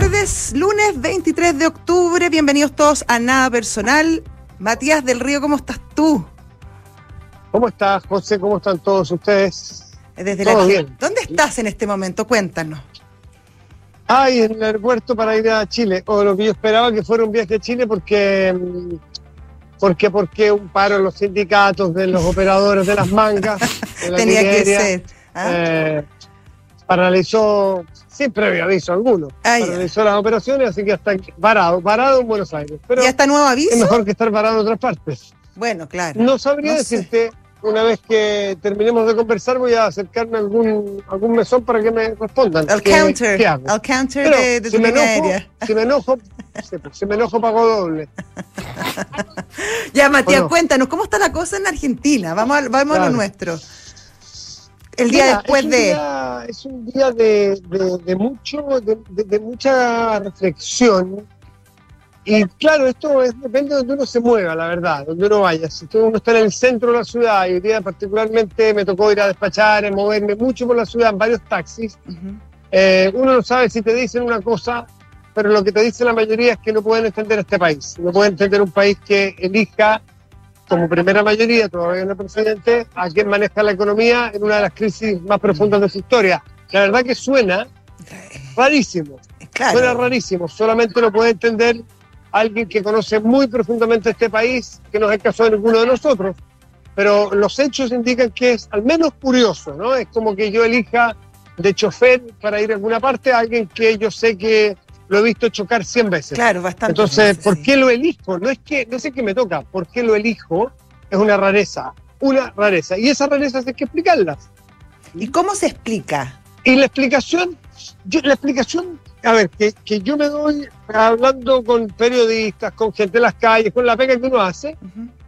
tardes, lunes 23 de octubre. Bienvenidos todos a Nada Personal. Matías del Río, ¿cómo estás tú? ¿Cómo estás, José? ¿Cómo están todos ustedes? Desde la... bien. ¿Dónde estás en este momento? Cuéntanos. Ay, en el aeropuerto para ir a Chile. O lo que yo esperaba que fuera un viaje a Chile porque mm, porque porque un paro en los sindicatos de los operadores de las mangas tenía que ser ¿ah? eh, paralizó sin previo aviso alguno ah, paralizó las operaciones así que está parado parado en Buenos Aires pero ya está nuevo aviso es mejor que estar parado en otras partes. Bueno claro. No sabría decirte una vez que terminemos de conversar voy a acercarme a algún, algún mesón para que me respondan. Al counter, al counter de, de si me enojo, Si me enojo, si me enojo pago doble. ya, Matías, cuéntanos, ¿cómo está la cosa en Argentina? Vamos a, vamos a lo nuestro. El día después de... es un día de, de mucho, de mucha reflexión y claro, esto es, depende de donde uno se mueva, la verdad, donde uno vaya. Si uno está en el centro de la ciudad, y hoy día particularmente me tocó ir a despachar, moverme mucho por la ciudad en varios taxis, eh, uno no sabe si te dicen una cosa, pero lo que te dice la mayoría es que no pueden entender este país. No pueden entender un país que elija como primera mayoría, todavía no presidente, a quien maneja la economía en una de las crisis más profundas de su historia. La verdad que suena rarísimo. Suena rarísimo. Solamente lo puede entender alguien que conoce muy profundamente este país, que no es el caso de ninguno de nosotros, pero los hechos indican que es al menos curioso, ¿no? Es como que yo elija de chofer para ir a alguna parte a alguien que yo sé que lo he visto chocar 100 veces. Claro, bastante. Entonces, ¿por qué lo elijo? No es que, no sé qué me toca, ¿por qué lo elijo? Es una rareza, una rareza. Y esas rarezas hay que explicarlas. ¿Y cómo se explica? Y la explicación, yo, la explicación a ver, que, yo me doy hablando con periodistas, con gente en las calles, con la pega que uno hace,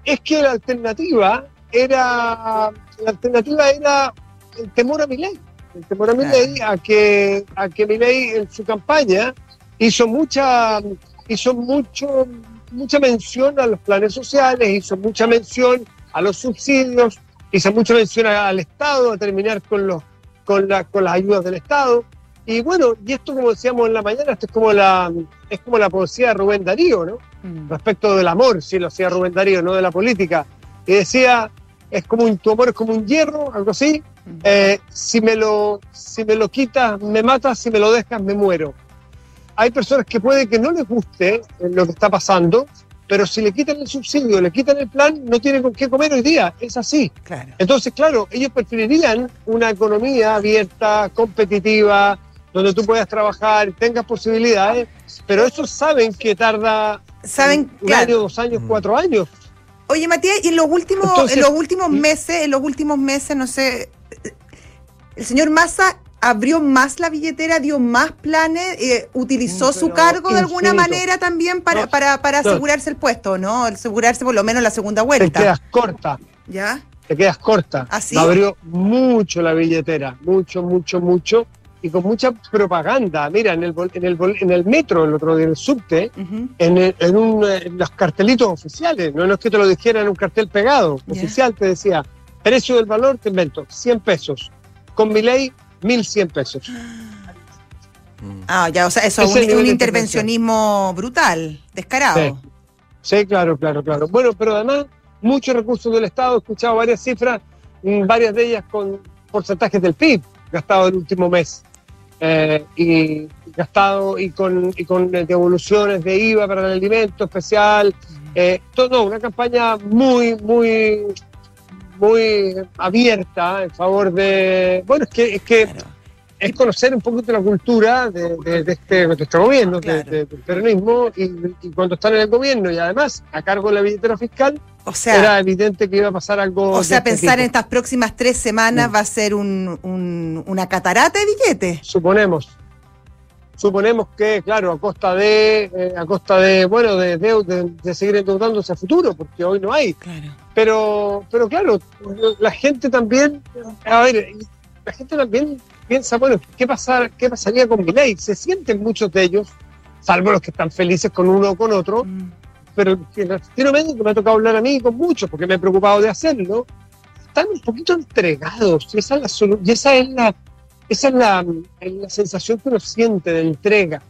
es que la alternativa era la alternativa era el temor a mi ley. El temor a mi ley, a que, a que mi ley en su campaña hizo mucha, hizo mucho, mucha mención a los planes sociales, hizo mucha mención a los subsidios, hizo mucha mención al Estado, a terminar con los con, la, con las ayudas del Estado. Y bueno, y esto como decíamos en la mañana, esto es como la, es como la poesía de Rubén Darío, ¿no? Mm. Respecto del amor, si lo hacía Rubén Darío, no de la política. Y decía, es como un, tu amor es como un hierro, algo así. Mm. Eh, si, me lo, si me lo quitas, me matas, si me lo dejas, me muero. Hay personas que puede que no les guste lo que está pasando, pero si le quitan el subsidio, le quitan el plan, no tienen con qué comer hoy día. Es así. Claro. Entonces, claro, ellos preferirían una economía abierta, competitiva, donde tú puedas trabajar, tengas posibilidades, pero esos saben que tarda saben, un año, dos años, cuatro años. Oye, Matías, y en los últimos, en los últimos meses, en los últimos meses, no sé, el señor Massa abrió más la billetera, dio más planes, eh, utilizó su cargo de alguna manera también para, para, para asegurarse el puesto, ¿no? Asegurarse por lo menos la segunda vuelta. Te quedas corta. ¿Ya? Te quedas corta. ¿Así? ¿Ah, abrió mucho la billetera, mucho, mucho, mucho y con mucha propaganda. Mira, en el, en el, en el metro, el otro día, en el subte, en, en, un, los cartelitos oficiales, no, es que te lo dijera en un cartel pegado, oficial te decía, precio del valor, te invento, 100 pesos. Con mi ley, 1100 pesos. Ah, ya, o sea, eso es un, intervencionismo brutal, descarado. Sí. claro, claro, claro. Bueno, pero además, muchos recursos del Estado, he escuchado varias cifras, mm, varias de ellas con porcentajes del PIB gastado el último mes. Eh, y gastado y con, y con devoluciones de IVA para el alimento especial. Eh, todo, una campaña muy, muy, muy abierta en favor de. Bueno, es que, es que es conocer un poquito la cultura de, este, de este gobierno, del peronismo, y, cuando están en el gobierno y además a cargo de la billetera fiscal, o sea, era evidente que iba a pasar algo. O sea, este pensar en estas próximas tres semanas va a ser un, una catarata de billetes. Suponemos. Suponemos que, claro, a costa de, eh, a costa de, bueno, de, de, seguir endeudándose a futuro, porque hoy no hay. Claro. Pero, pero claro, la gente también, a ver, la gente también piensa, bueno, ¿qué, pasar, qué pasaría con mi ley? Se sienten muchos de ellos, salvo los que están felices con uno o con otro, mm. pero en el que me ha tocado hablar a mí con muchos, porque me he preocupado de hacerlo, están un poquito entregados, y esa es la, esa es la, esa es la, sensación que uno siente de entrega.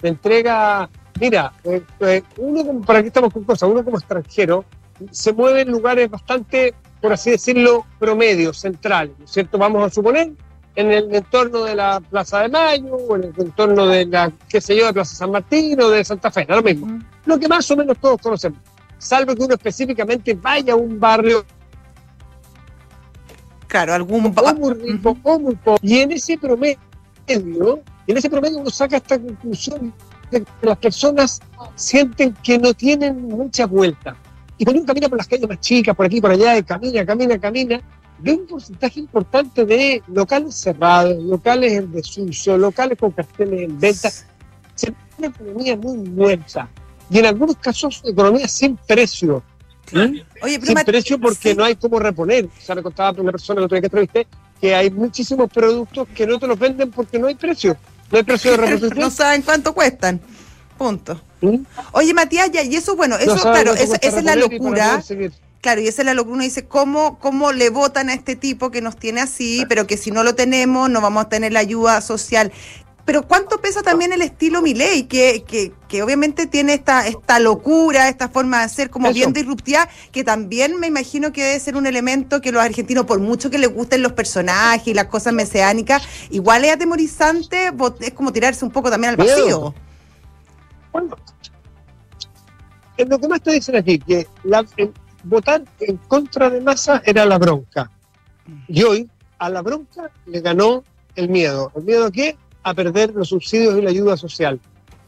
te entrega, mira, eh, eh, uno como, para qué estamos con cosas, uno como extranjero se mueve en lugares bastante, por así decirlo, promedio, central, ¿cierto? Vamos a suponer en el entorno de la Plaza de Mayo, o en el entorno de la, qué sé yo, de Plaza San Martín o de Santa Fe, lo mismo. Lo que más o menos todos conocemos, salvo que uno específicamente vaya a un barrio Claro, algún o muy rico o muy pobre. Y en ese promedio, en ese promedio uno saca esta conclusión de que las personas sienten que no tienen mucha vuelta. Y cuando uno camina por las calles más chicas, por aquí, por allá, y camina, camina, camina, ve un porcentaje importante de locales cerrados, locales en desuso, locales con carteles en venta. Se una economía muy muerta. Y en algunos casos, economía sin precio. Oye, sin precio porque no hay cómo reponer. O sea, me contaba una persona que entrevisté que hay muchísimos productos que no te los venden porque no hay precio. No hay precio de reposición. no saben cuánto cuestan. Punto. Oye, Matías, ya, y eso, bueno, eso, claro, esa, es la locura. Claro, y esa es la locura. Uno dice, ¿cómo, ¿cómo le votan a este tipo que nos tiene así, pero que si no lo tenemos no vamos a tener la ayuda social? Pero ¿cuánto pesa también el estilo Milei, que, que, que obviamente tiene esta, esta locura, esta forma de ser como bien disruptiva, que también me imagino que debe ser un elemento que los argentinos, por mucho que les gusten los personajes y las cosas mesiánicas, igual es atemorizante, es como tirarse un poco también al vacío. Bueno, lo que más te dicen aquí, que votar en contra de Massa era la bronca. Y hoy a la bronca le ganó el miedo. ¿El miedo a qué? A perder los subsidios y la ayuda social,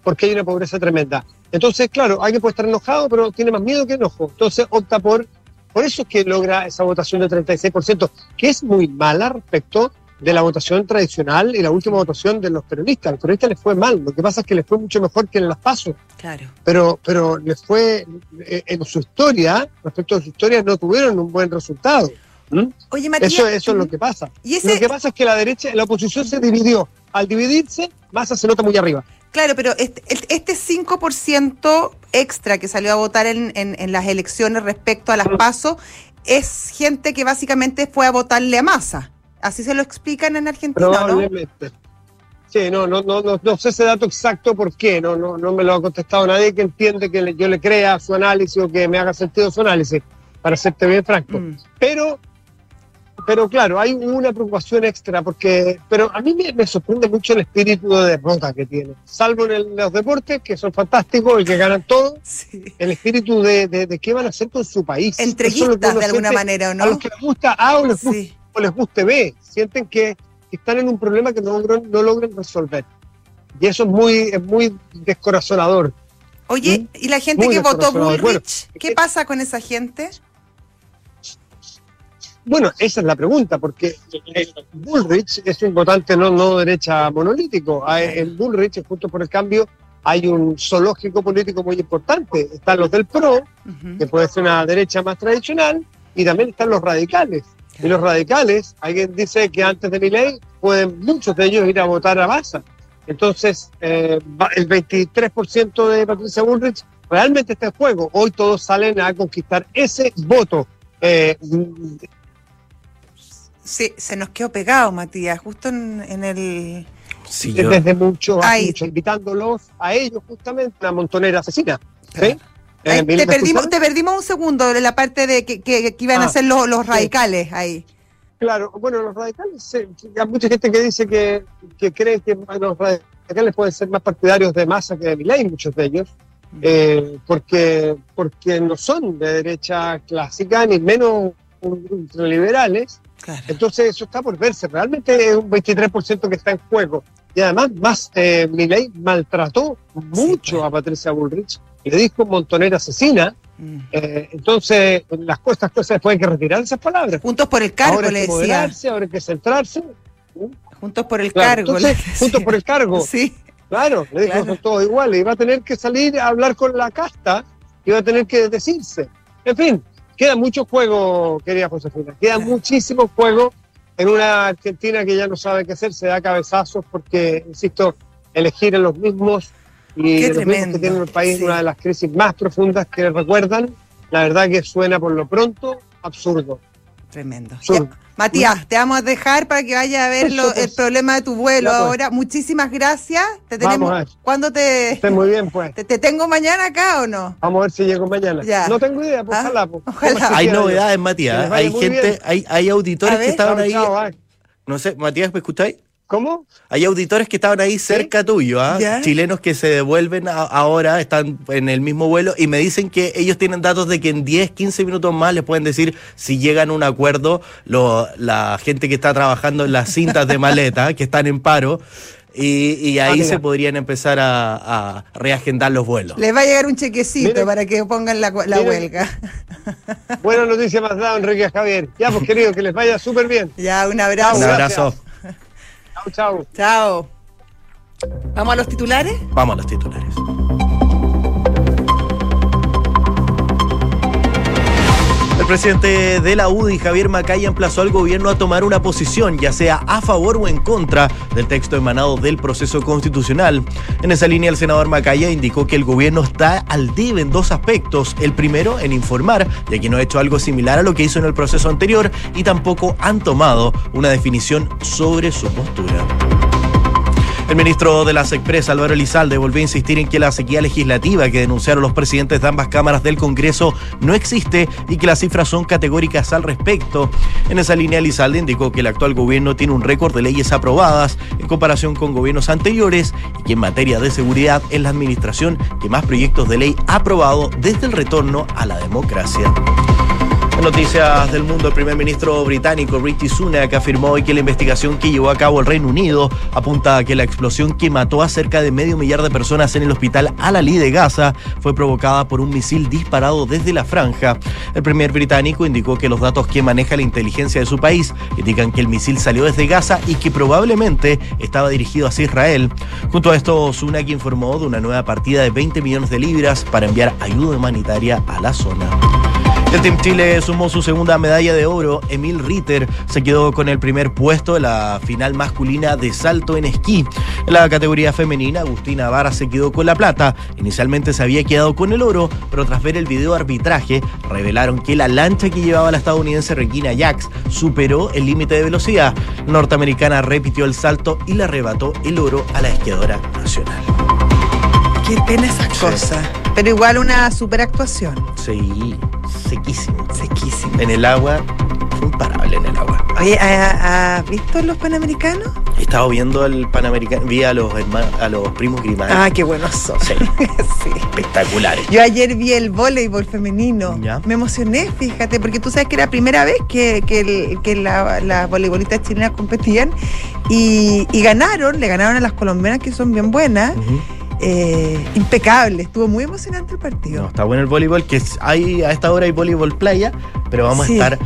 porque hay una pobreza tremenda. Entonces, claro, alguien puede estar enojado, pero tiene más miedo que enojo. Entonces opta por, por eso es que logra esa votación del 36%, que es muy mala respecto de la votación tradicional y la última votación de los peronistas. A los peronistas les fue mal, lo que pasa es que les fue mucho mejor que en las pasos. Claro. Pero, pero les fue, eh, en su historia, respecto a su historia, no tuvieron un buen resultado. ¿Mm? Oye, Matías, eso, eso es lo que pasa. Lo que pasa es que la derecha, la oposición se dividió al dividirse, Massa se nota muy arriba. Claro, pero este, este 5% extra que salió a votar en, en, las elecciones respecto a las PASO es gente que básicamente fue a votarle a Massa. Así se lo explican en Argentina, Probablemente. Sí, no, no, no, no, sé ese dato exacto por qué, no, no, no me lo ha contestado nadie que entiende que yo le crea su análisis o que me haga sentido su análisis, para serte bien franco. Mm. Pero pero claro, hay una preocupación extra, porque pero a mí me, sorprende mucho el espíritu de derrota que tiene, salvo en los deportes, que son fantásticos y que ganan todo, el espíritu de, de, qué van a hacer con su país. Entreguistas de alguna manera, ¿o no? A los que les gusta A o les, gusta, o les guste B, sienten que están en un problema que no, no logran resolver. Y eso es muy, es muy descorazonador. Oye, ¿Mm? ¿y la gente que votó Bullrich? ¿Qué pasa con esa gente? Bueno, esa es la pregunta, porque Bullrich es un votante no, no derecha monolítico. En Bullrich, justo por el cambio, hay un zoológico político muy importante. Están los del PRO, que puede ser una derecha más tradicional, y también están los radicales. Y los radicales, alguien dice que antes de mi ley, pueden muchos de ellos ir a votar a Baza. Entonces, eh, el 23% de Patricia Bullrich realmente está en juego. Hoy todos salen a conquistar ese voto. Eh, Sí, se nos quedó pegado, Matías, justo en, el... Sí, Desde mucho, mucho, invitándolos a ellos justamente, una montonera asesina. ¿sí? Eh, te, perdimos, te perdimos un segundo de la parte de que, que, iban a ah, ser los, los radicales ahí. Claro, bueno, los radicales, hay mucha gente que dice que, que cree que los radicales pueden ser más partidarios de masa que de Milei, muchos de ellos, eh, porque, porque no son de derecha clásica, ni menos ultraliberales, entonces eso está por verse. Realmente es un 23% que está en juego. Y además, más eh, Milei maltrató mucho pues. a Patricia Bullrich. Le dijo montonera asesina. Mm. Eh, entonces, las cosas, cosas después hay que retirar esas palabras. Juntos por el cargo, ahora hay que moderarse, Ahora hay que centrarse. Juntos por el cargo. juntos por el cargo. sí. Claro, le dijo, son todos iguales. Y va a tener que salir a hablar con la casta y va a tener que decirse. En fin, Queda mucho juego, querida Josefina, queda muchísimo juego en una Argentina que ya no sabe qué hacer, se da cabezazos porque, insisto, elegir en los mismos y los mismos que tienen el país una de las crisis más profundas que recuerdan, la verdad que suena por lo pronto absurdo. Tremendo. Matías, te vamos a dejar para que vaya a ver el problema de tu vuelo pues. ahora. Muchísimas gracias. Te tenemos. ¿Cuándo te.? Esté muy bien, pues. Te, tengo mañana acá o no? Vamos a ver si llego mañana. No tengo idea, pues, ojalá. Pues. Hay novedades, Matías. Hay gente, hay, hay auditores que estaban ahí. no sé, Matías, ¿me escucháis? ¿Cómo? Hay auditores que estaban ahí cerca tuyo, ¿ah? chilenos que se devuelven ahora, están en el mismo vuelo y me dicen que ellos tienen datos de que en 10, 15 minutos más les pueden decir si llegan a un acuerdo la gente que está trabajando en las cintas de maleta, que están en paro. Y, ahí ah, se podrían empezar a, reagendar los vuelos. Les va a llegar un chequecito para que pongan la, huelga. Buena noticia más dado, Enrique Javier. Ya, pues querido, que les vaya súper bien. Ya, un abrazo. Un abrazo. Chao, chao. Chao. ¿Vamos a los titulares? Vamos a los titulares. Presidente de la UDI, Javier Macaya, emplazó al gobierno a tomar una posición, ya sea a favor o en contra del texto emanado del proceso constitucional. En esa línea, el senador Macaya indicó que el gobierno está al debe en dos aspectos. El primero, en informar, ya que no ha hecho algo similar a lo que hizo en el proceso anterior, y tampoco han tomado una definición sobre su postura. El ministro de las Expresas, Álvaro Elizalde, volvió a insistir en que la sequía legislativa que denunciaron los presidentes de ambas cámaras del Congreso no existe y que las cifras son categóricas al respecto. En esa línea, Elizalde indicó que el actual gobierno tiene un récord de leyes aprobadas en comparación con gobiernos anteriores y que en materia de seguridad es la administración que más proyectos de ley ha aprobado desde el retorno a la democracia. Noticias del mundo, el primer ministro británico Rishi Sunak afirmó hoy que la investigación que llevó a cabo el Reino Unido apunta a que la explosión que mató a cerca de medio millar de personas en el hospital Al-Ali de Gaza fue provocada por un misil disparado desde la franja. El primer británico indicó que los datos que maneja la inteligencia de su país indican que el misil salió desde Gaza y que probablemente estaba dirigido hacia Israel. Junto a esto, Sunak informó de una nueva partida de 20 millones de libras para enviar ayuda humanitaria a la zona. El Team Chile sumó su segunda medalla de oro. Emil Ritter se quedó con el primer puesto en la final masculina de salto en esquí. En la categoría femenina, Agustina Vara se quedó con la plata. Inicialmente se había quedado con el oro, pero tras ver el video arbitraje, revelaron que la lancha que llevaba la estadounidense Regina Jax superó el límite de velocidad. Norteamericana repitió el salto y le arrebató el oro a la esquiadora nacional. Qué pena esa cosa. Pero igual una super actuación. Sí sequísimo. Sequísimo. En el agua, imparable en el agua. Oye, ¿has visto los panamericanos? He estado viendo el panamericano, vi a los a los primos Grimal. Ah, qué buenos son. Sí. Espectaculares. Yo ayer vi el voleibol femenino. Me emocioné, fíjate, porque tú sabes que era la primera vez que, que, las voleibolistas chilenas competían y, ganaron, le ganaron a las colombianas que son bien buenas. Eh, impecable. Estuvo muy emocionante el partido. está bueno el voleibol, que hay, a esta hora hay voleibol playa, pero vamos a estar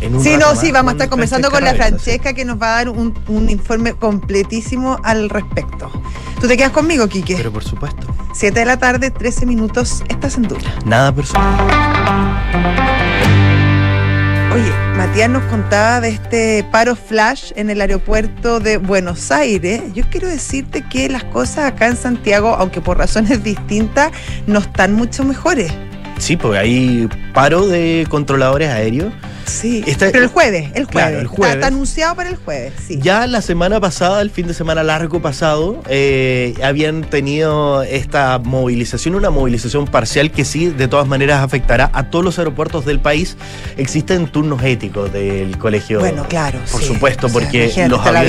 en un Sí, no, sí, vamos a estar conversando con la Francesca que nos va a dar un, informe completísimo al respecto. ¿Tú te quedas conmigo, Quique? Pero por supuesto. Siete de la tarde, 13 minutos, estás en duda. Nada personal. Oye, Matías nos contaba de este paro flash en el aeropuerto de Buenos Aires. Yo quiero decirte que las cosas acá en Santiago, aunque por razones distintas, no están mucho mejores. Sí, porque hay paro de controladores aéreos. Sí, pero el jueves, el jueves. el jueves. Está, anunciado para el jueves, sí. Ya la semana pasada, el fin de semana largo pasado, eh, habían tenido esta movilización, una movilización parcial que sí, de todas maneras, afectará a todos los aeropuertos del país. Existen turnos éticos del colegio. Bueno, claro. Por supuesto, porque los aviones...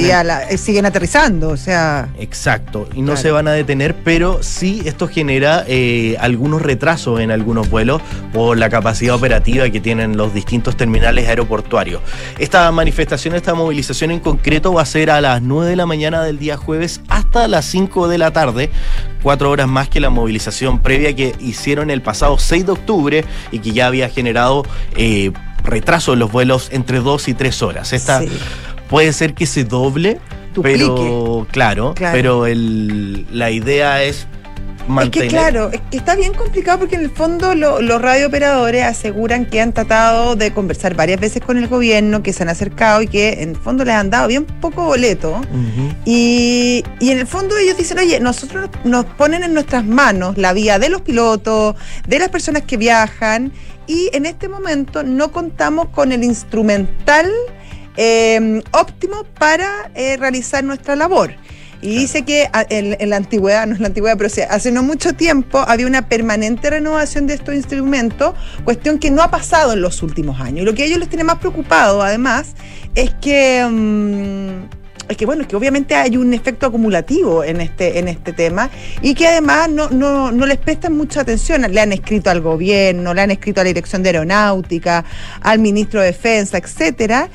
Eh, siguen aterrizando, o sea... Exacto, y no se van a detener, pero sí esto genera eh, algunos retrasos en algunos vuelos por la capacidad operativa que tienen los distintos terminales aeroportuarios. Esta manifestación, esta movilización en concreto va a ser a las 9 de la mañana del día jueves hasta las 5 de la tarde, cuatro horas más que la movilización previa que hicieron el pasado 6 de octubre y que ya había generado eh, retraso en los vuelos entre 2 y 3 horas. Esta puede ser que se doble. Pero claro, pero la idea es es que claro, es que está bien complicado porque en el fondo los radiooperadores aseguran que han tratado de conversar varias veces con el gobierno, que se han acercado y que en el fondo les han dado bien poco boleto. y, y, en el fondo ellos dicen, oye, nosotros nos ponen en nuestras manos la vía de los pilotos, de las personas que viajan, y en este momento no contamos con el instrumental eh, óptimo para eh, realizar nuestra labor. Y dice que en, la antigüedad, no es la antigüedad, pero hace no mucho tiempo había una permanente renovación de estos instrumentos, cuestión que no ha pasado en los últimos años. Y lo que a ellos les tiene más preocupado, además, es que... Mm, es que bueno, que obviamente hay un efecto acumulativo en este, en este tema y que además no, no, no les prestan mucha atención. Le han escrito al gobierno, le han escrito a la Dirección de Aeronáutica, al ministro de Defensa, etcétera.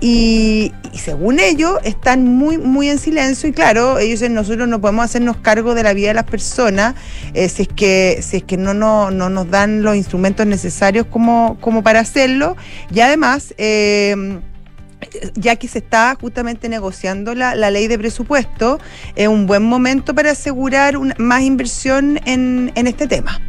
Y, según ellos están muy muy en silencio y claro ellos dicen nosotros no podemos hacernos cargo de la vida de las personas eh, si es que si es que no, no, no, nos dan los instrumentos necesarios como, como para hacerlo y además eh, ya que se está justamente negociando la, ley de presupuesto, es un buen momento para asegurar más inversión en, este tema.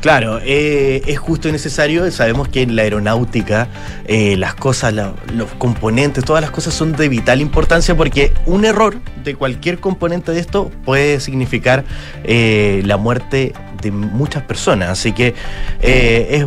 Claro, eh, es justo y necesario. Sabemos que en la aeronáutica eh, las cosas, los componentes, todas las cosas son de vital importancia porque un error de cualquier componente de esto puede significar eh, la muerte de muchas personas. Así que es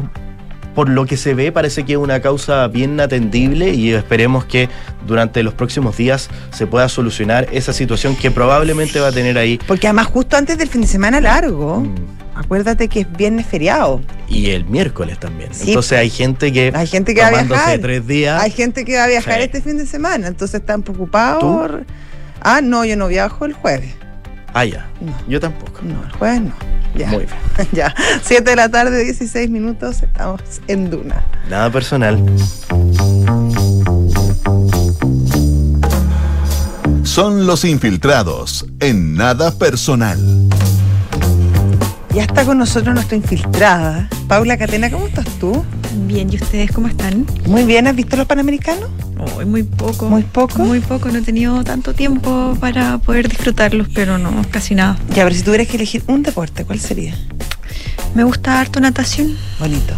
por lo que se ve, parece que es una causa bien atendible y esperemos que durante los próximos días se pueda solucionar esa situación que probablemente va a tener ahí. Porque además justo antes del fin de semana largo. Mm. Acuérdate que es viernes feriado. Y el miércoles también. Entonces hay gente que. Hay gente que va a viajar. tres días. Hay gente que va a viajar este fin de semana. Entonces están preocupados. Ah, no, yo no viajo el jueves. Ah, ya. Yo tampoco. No, el jueves no. Ya. Muy bien. ya. 7 de la tarde, 16 minutos, estamos en Duna. Nada personal. Son los infiltrados en nada personal. Ya está con nosotros nuestra infiltrada. Paula Catena, ¿cómo estás tú? Bien, ¿y ustedes cómo están? Muy bien, ¿has visto los Panamericanos? Oh, muy poco. ¿Muy poco? Muy poco, no he tenido tanto tiempo para poder disfrutarlos, pero no, casi nada. Ya, pero si tuvieras que elegir un deporte, ¿cuál sería? Me gusta harto natación. Bonito.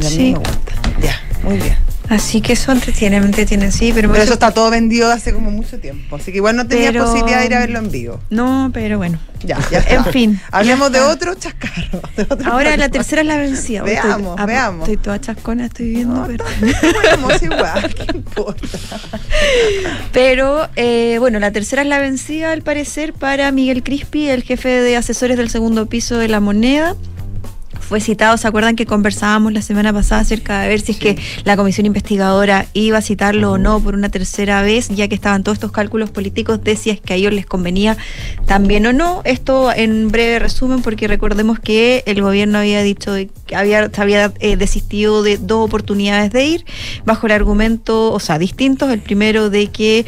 sí. me gusta. Ya, muy bien. Así que eso entretiene, me entretiene, sí, pero... Pero eso está todo vendido hace como mucho tiempo, así que igual no tenía posibilidad de ir a verlo en vivo. No, pero bueno. Ya, ya En fin. Hablemos de otro chascarro. Ahora la tercera es la vencida. Veamos, veamos. Estoy toda chascona, estoy viendo, pero... igual, ¿qué importa? Pero, eh, bueno, la tercera es la vencida, al parecer, para Miguel Crispi, el jefe de asesores del segundo piso de la moneda fue citado, ¿se acuerdan que conversábamos la semana pasada acerca de ver si es que la comisión investigadora iba a citarlo o no por una tercera vez, ya que estaban todos estos cálculos políticos de si es que a ellos les convenía también o no? Esto en breve resumen, porque recordemos que el gobierno había dicho que había, había eh, desistido de dos oportunidades de ir, bajo el argumento, o sea, distintos. El primero de que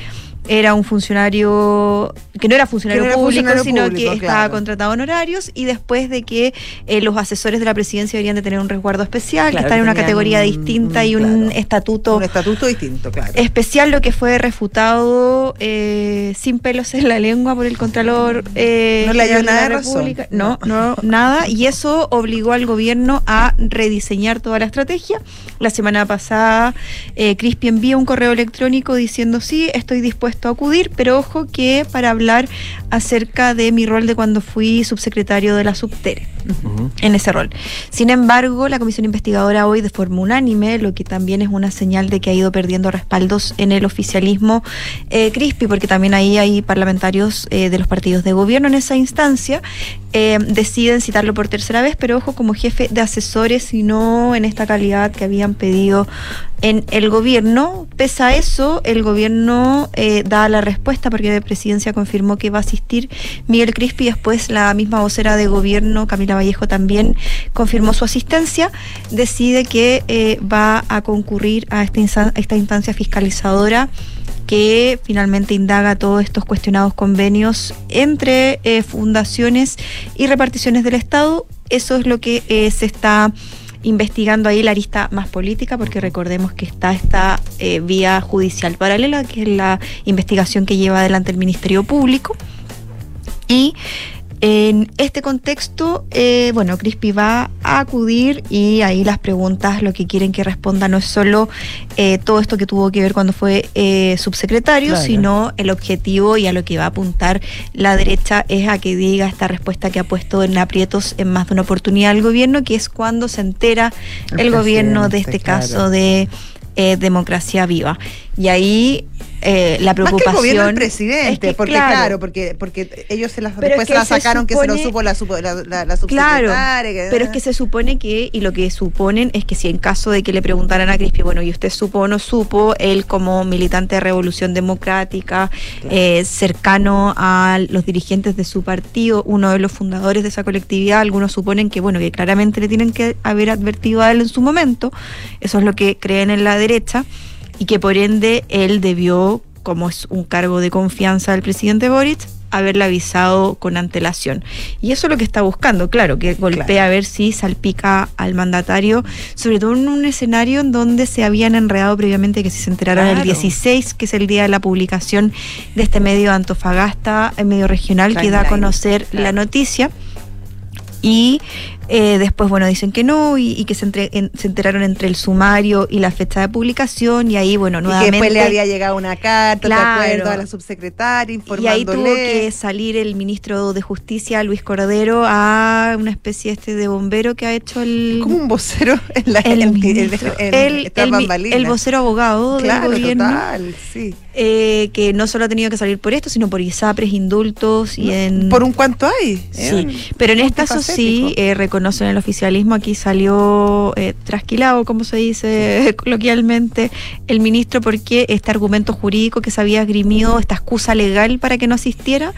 era un funcionario que no era funcionario público, sino que estaba contratado en horarios y después de que eh, los asesores de la presidencia deberían de tener un resguardo especial, que están en una categoría distinta y un estatuto, un estatuto distinto, claro. especial, lo que fue refutado eh, sin pelos en la lengua por el Contralor eh, no le de la República. No, no, nada. Y eso obligó al gobierno a rediseñar toda la estrategia. La semana pasada, eh, Crispi envía un correo electrónico diciendo sí, estoy dispuesto a acudir, pero ojo que para hablar acerca de mi rol de cuando fui subsecretario de la Subtere, en ese rol. Sin embargo, la comisión investigadora hoy de forma unánime, lo que también es una señal de que ha ido perdiendo respaldos en el oficialismo eh, CRISPI, porque también ahí hay parlamentarios eh, de los partidos de gobierno en esa instancia, eh, deciden citarlo por tercera vez, pero ojo como jefe de asesores y no en esta calidad que habían pedido en el gobierno. Pese a eso, el gobierno eh, da la respuesta porque la presidencia confirmó que va a asistir Miguel Crispi. Después la misma vocera de gobierno, Camila Vallejo, también confirmó su asistencia. Decide que eh, va a concurrir a esta, esta instancia fiscalizadora que finalmente indaga todos estos cuestionados convenios entre eh, fundaciones y reparticiones del Estado. Eso es lo que eh, se está investigando ahí la arista más política, porque recordemos que está esta eh, vía judicial paralela, que es la investigación que lleva adelante el Ministerio Público. Y en este contexto, eh, bueno, Crispi va a acudir y ahí las preguntas lo que quieren que responda no es solo eh, todo esto que tuvo que ver cuando fue eh, subsecretario, sino el objetivo y a lo que va a apuntar la derecha es a que diga esta respuesta que ha puesto en aprietos en más de una oportunidad al gobierno, que es cuando se entera el, gobierno de este caso de democracia viva Y ahí eh, la preocupación. Más que el gobierno del presidente, porque claro, porque, porque ellos se las, después se la sacaron que se lo supo la, la, la, Claro, pero es que se supone que, y lo que suponen es que si en caso de que le preguntaran a Crispi, bueno, ¿y usted supo o no supo? Él como militante de Revolución Democrática, eh, cercano a los dirigentes de su partido, uno de los fundadores de esa colectividad, algunos suponen que, bueno, que claramente le tienen que haber advertido a él en su momento, eso es lo que creen en la derecha y que por ende él debió, como es un cargo de confianza del presidente Boric, haberle avisado con antelación. Y eso es lo que está buscando, claro, que golpea a ver si salpica al mandatario, sobre todo en un escenario en donde se habían enredado previamente que si se enteraron el 16, que es el día de la publicación de este medio de Antofagasta, el medio regional, que da a conocer la noticia. Y eh, después, bueno, dicen que no y, que se, se, enteraron entre el sumario y la fecha de publicación y ahí, bueno, nuevamente... Y que después le había llegado una carta, de acuerdo, a la subsecretaria informándole... Y ahí tuvo que salir el ministro de Justicia, Luis Cordero, a una especie este de bombero que ha hecho el... Como un vocero en la... El, el, el, vocero abogado del gobierno. Total, sí. Eh, que no solo ha tenido que salir por esto, sino por ISAPRES, indultos y en... ¿Por un cuánto hay? Sí, pero en este caso sí, eh, reconocen el oficialismo, aquí salió eh, trasquilado, como se dice coloquialmente, el ministro porque este argumento jurídico que se había esgrimido, esta excusa legal para que no asistiera,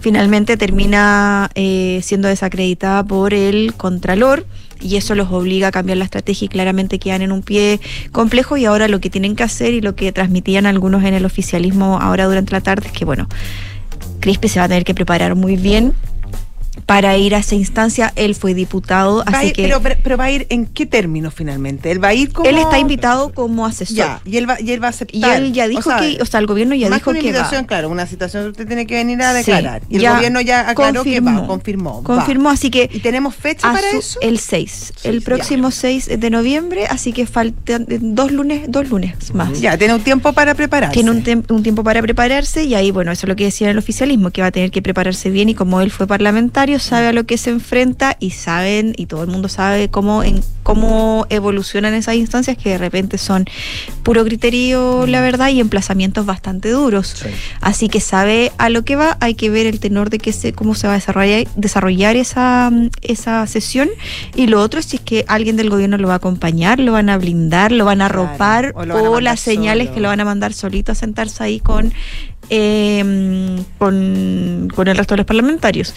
finalmente termina eh, siendo desacreditada por el Contralor y eso los obliga a cambiar la estrategia y claramente quedan en un pie complejo y ahora lo que tienen que hacer y lo que transmitían algunos en el oficialismo ahora durante la tarde es que bueno, Crispe se va a tener que preparar muy bien para ir a esa instancia. Él fue diputado, así que... Pero, pero, va a ir en qué término finalmente? Él va a ir como... Él está invitado como asesor. Ya, y él va, y él va a aceptar. Y él ya dijo que, o sea, el gobierno ya dijo que va. claro, una situación que usted tiene que venir a declarar. y el gobierno ya aclaró que va, confirmó. Confirmó, así que... ¿Y tenemos fecha para eso? El 6, el próximo 6 de noviembre, así que faltan dos lunes, dos lunes más. Ya, tiene un tiempo para prepararse. Tiene un, un tiempo para prepararse y ahí, bueno, eso es lo que decía el oficialismo, que va a tener que prepararse bien y como él fue parlamentario, sabe a lo que se enfrenta y saben, y todo el mundo sabe cómo, en, cómo evolucionan esas instancias que de repente son puro criterio, la verdad, y emplazamientos bastante duros. Así que sabe a lo que va, hay que ver el tenor de que se, cómo se va a desarrollar, desarrollar esa, esa sesión. Y lo otro es si es que alguien del gobierno lo va a acompañar, lo van a blindar, lo van a arropar, o, las señales que lo van a mandar solito a sentarse ahí con eh, con, con, el resto de los parlamentarios.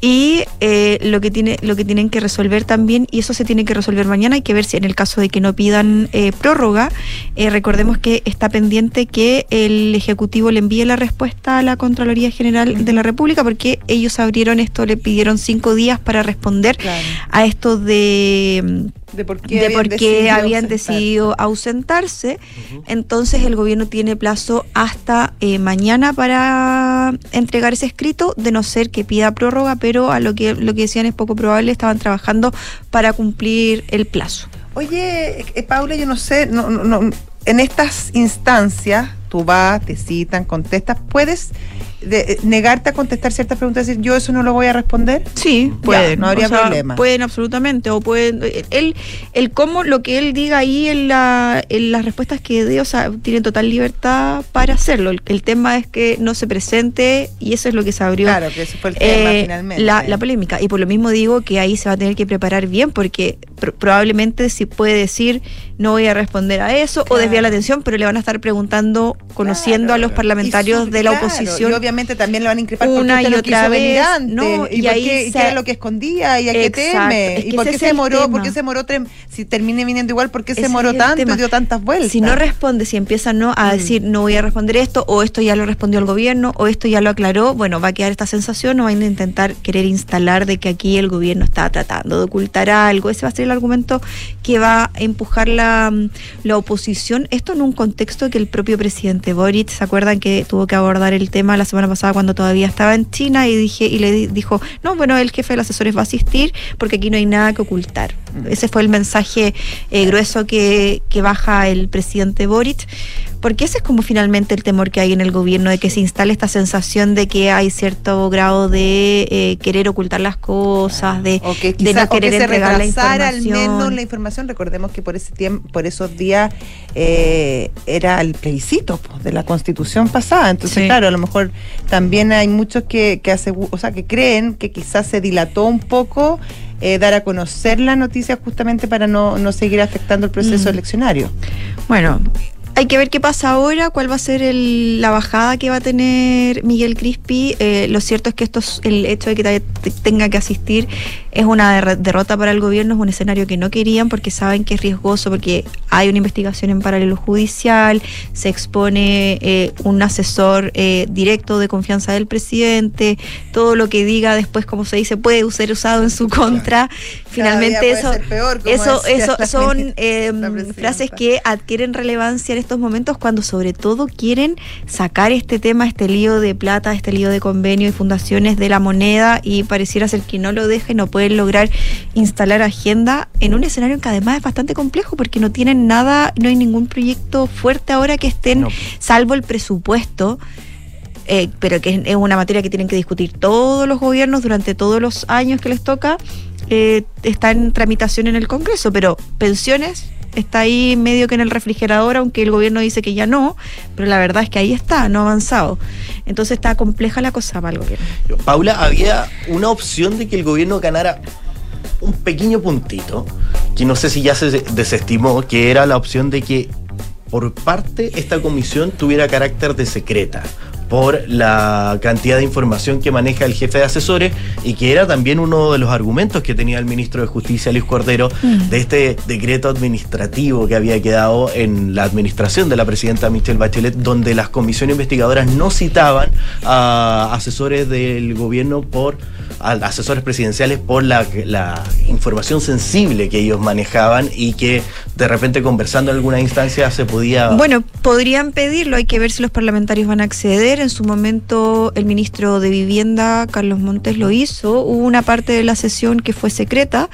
Y eh, lo, que tiene, lo que tienen que resolver también, y eso se tiene que resolver mañana, hay que ver si en el caso de que no pidan eh, prórroga, eh, recordemos que está pendiente que el Ejecutivo le envíe la respuesta a la Contraloría General de la República, porque ellos abrieron esto, le pidieron cinco días para responder a esto de de por qué, habían, decidido, ausentarse. Entonces el gobierno tiene plazo hasta eh, mañana para entregar ese escrito, de no ser que pida prórroga, pero a lo que lo que decían es poco probable, estaban trabajando para cumplir el plazo. Oye, eh, Paula, yo no sé, no, no, en estas instancias tú vas, te citan, contestas, puedes de, eh, negarte a contestar ciertas preguntas y decir yo eso no lo voy a responder? Sí, pueden, no habría problema. Pueden absolutamente, o pueden, él, el cómo, lo que él diga ahí en, la, en las respuestas que dé, o sea, tiene total libertad para hacerlo. El, tema es que no se presente y eso es lo que se abrió. Claro, que eso fue el tema eh, finalmente. La, polémica. Y por lo mismo digo que ahí se va a tener que preparar bien porque probablemente si puede decir no voy a responder a eso o desviar la atención, pero le van a estar preguntando, conociendo a los parlamentarios de la oposición obviamente también le van a increpar una y otra vez, ¿no? y, ahí qué, era lo que escondía y a qué teme y por qué se demoró, por qué se demoró si termine viniendo igual, por qué se demoró tanto y dio tantas vueltas. Si no responde, si empieza no a mm. decir no voy a responder esto o esto ya lo respondió el gobierno o esto ya lo aclaró, bueno, va a quedar esta sensación o va a intentar querer instalar de que aquí el gobierno está tratando de ocultar algo. Ese va a ser el argumento que va a empujar la, la oposición. Esto en un contexto que el propio presidente Boric, ¿se acuerdan que tuvo que abordar el tema la semana pasada cuando todavía estaba en China y dije y le dijo, no, bueno, el jefe de los asesores va a asistir porque aquí no hay nada que ocultar. Mm. Ese fue el mensaje eh, grueso que, que baja el presidente Boric Porque ese es como finalmente el temor que hay en el gobierno, de que se instale esta sensación de que hay cierto grado de eh, querer ocultar las cosas, de, o que de no querer o que entregar la información. al menos la información. Recordemos que por ese tiempo, por esos días eh, era el plebiscito de la constitución pasada. Entonces, Sí. claro, a lo mejor también hay muchos que, que, o sea, que creen que quizás se dilató un poco eh, dar a conocer la noticia justamente para no, no seguir afectando el proceso Mm. eleccionario. Bueno, hay que ver qué pasa ahora, cuál va a ser el- la bajada que va a tener Miguel Crispi. Eh, lo cierto es que esto es- el hecho de que te- te- tenga que asistir es una derrota para el gobierno, es un escenario que no querían porque saben que es riesgoso, porque hay una investigación en paralelo judicial, se expone eh, un asesor eh, directo de confianza del presidente, todo lo que diga después, como se dice, puede ser usado en su contra. Finalmente eso, eso, eso son eh, frases que adquieren relevancia en estos momentos cuando sobre todo quieren sacar este tema, este lío de plata, este lío de convenio y fundaciones de la moneda y pareciera ser que no lo deja y no lograr instalar agenda en un escenario que además es bastante complejo porque no tienen nada, no hay ningún proyecto fuerte ahora que estén, No. salvo el presupuesto. eh, pero que es una materia que tienen que discutir todos los gobiernos durante todos los años que les toca, eh, está en tramitación en el Congreso, pero pensiones está ahí medio que en el refrigerador, aunque el gobierno dice que ya no, pero la verdad es que ahí está, no ha avanzado. Entonces está compleja la cosa para el gobierno. Paula, había una opción de que el gobierno ganara un pequeño puntito, que no sé si ya se desestimó, que era la opción de que por parte esta comisión tuviera carácter de secreta por la cantidad de información que maneja el jefe de asesores y que era también uno de los argumentos que tenía el ministro de Justicia, Luis Cordero, Mm. de este decreto administrativo que había quedado en la administración de la presidenta Michelle Bachelet, donde las comisiones investigadoras no citaban a asesores del gobierno por a asesores presidenciales por la, la información sensible que ellos manejaban y que de repente conversando en alguna instancia se podía Bueno, podrían pedirlo, hay que ver si los parlamentarios van a acceder. En su momento el ministro de Vivienda, Carlos Montes, lo hizo. Hubo una parte de la sesión que fue secreta,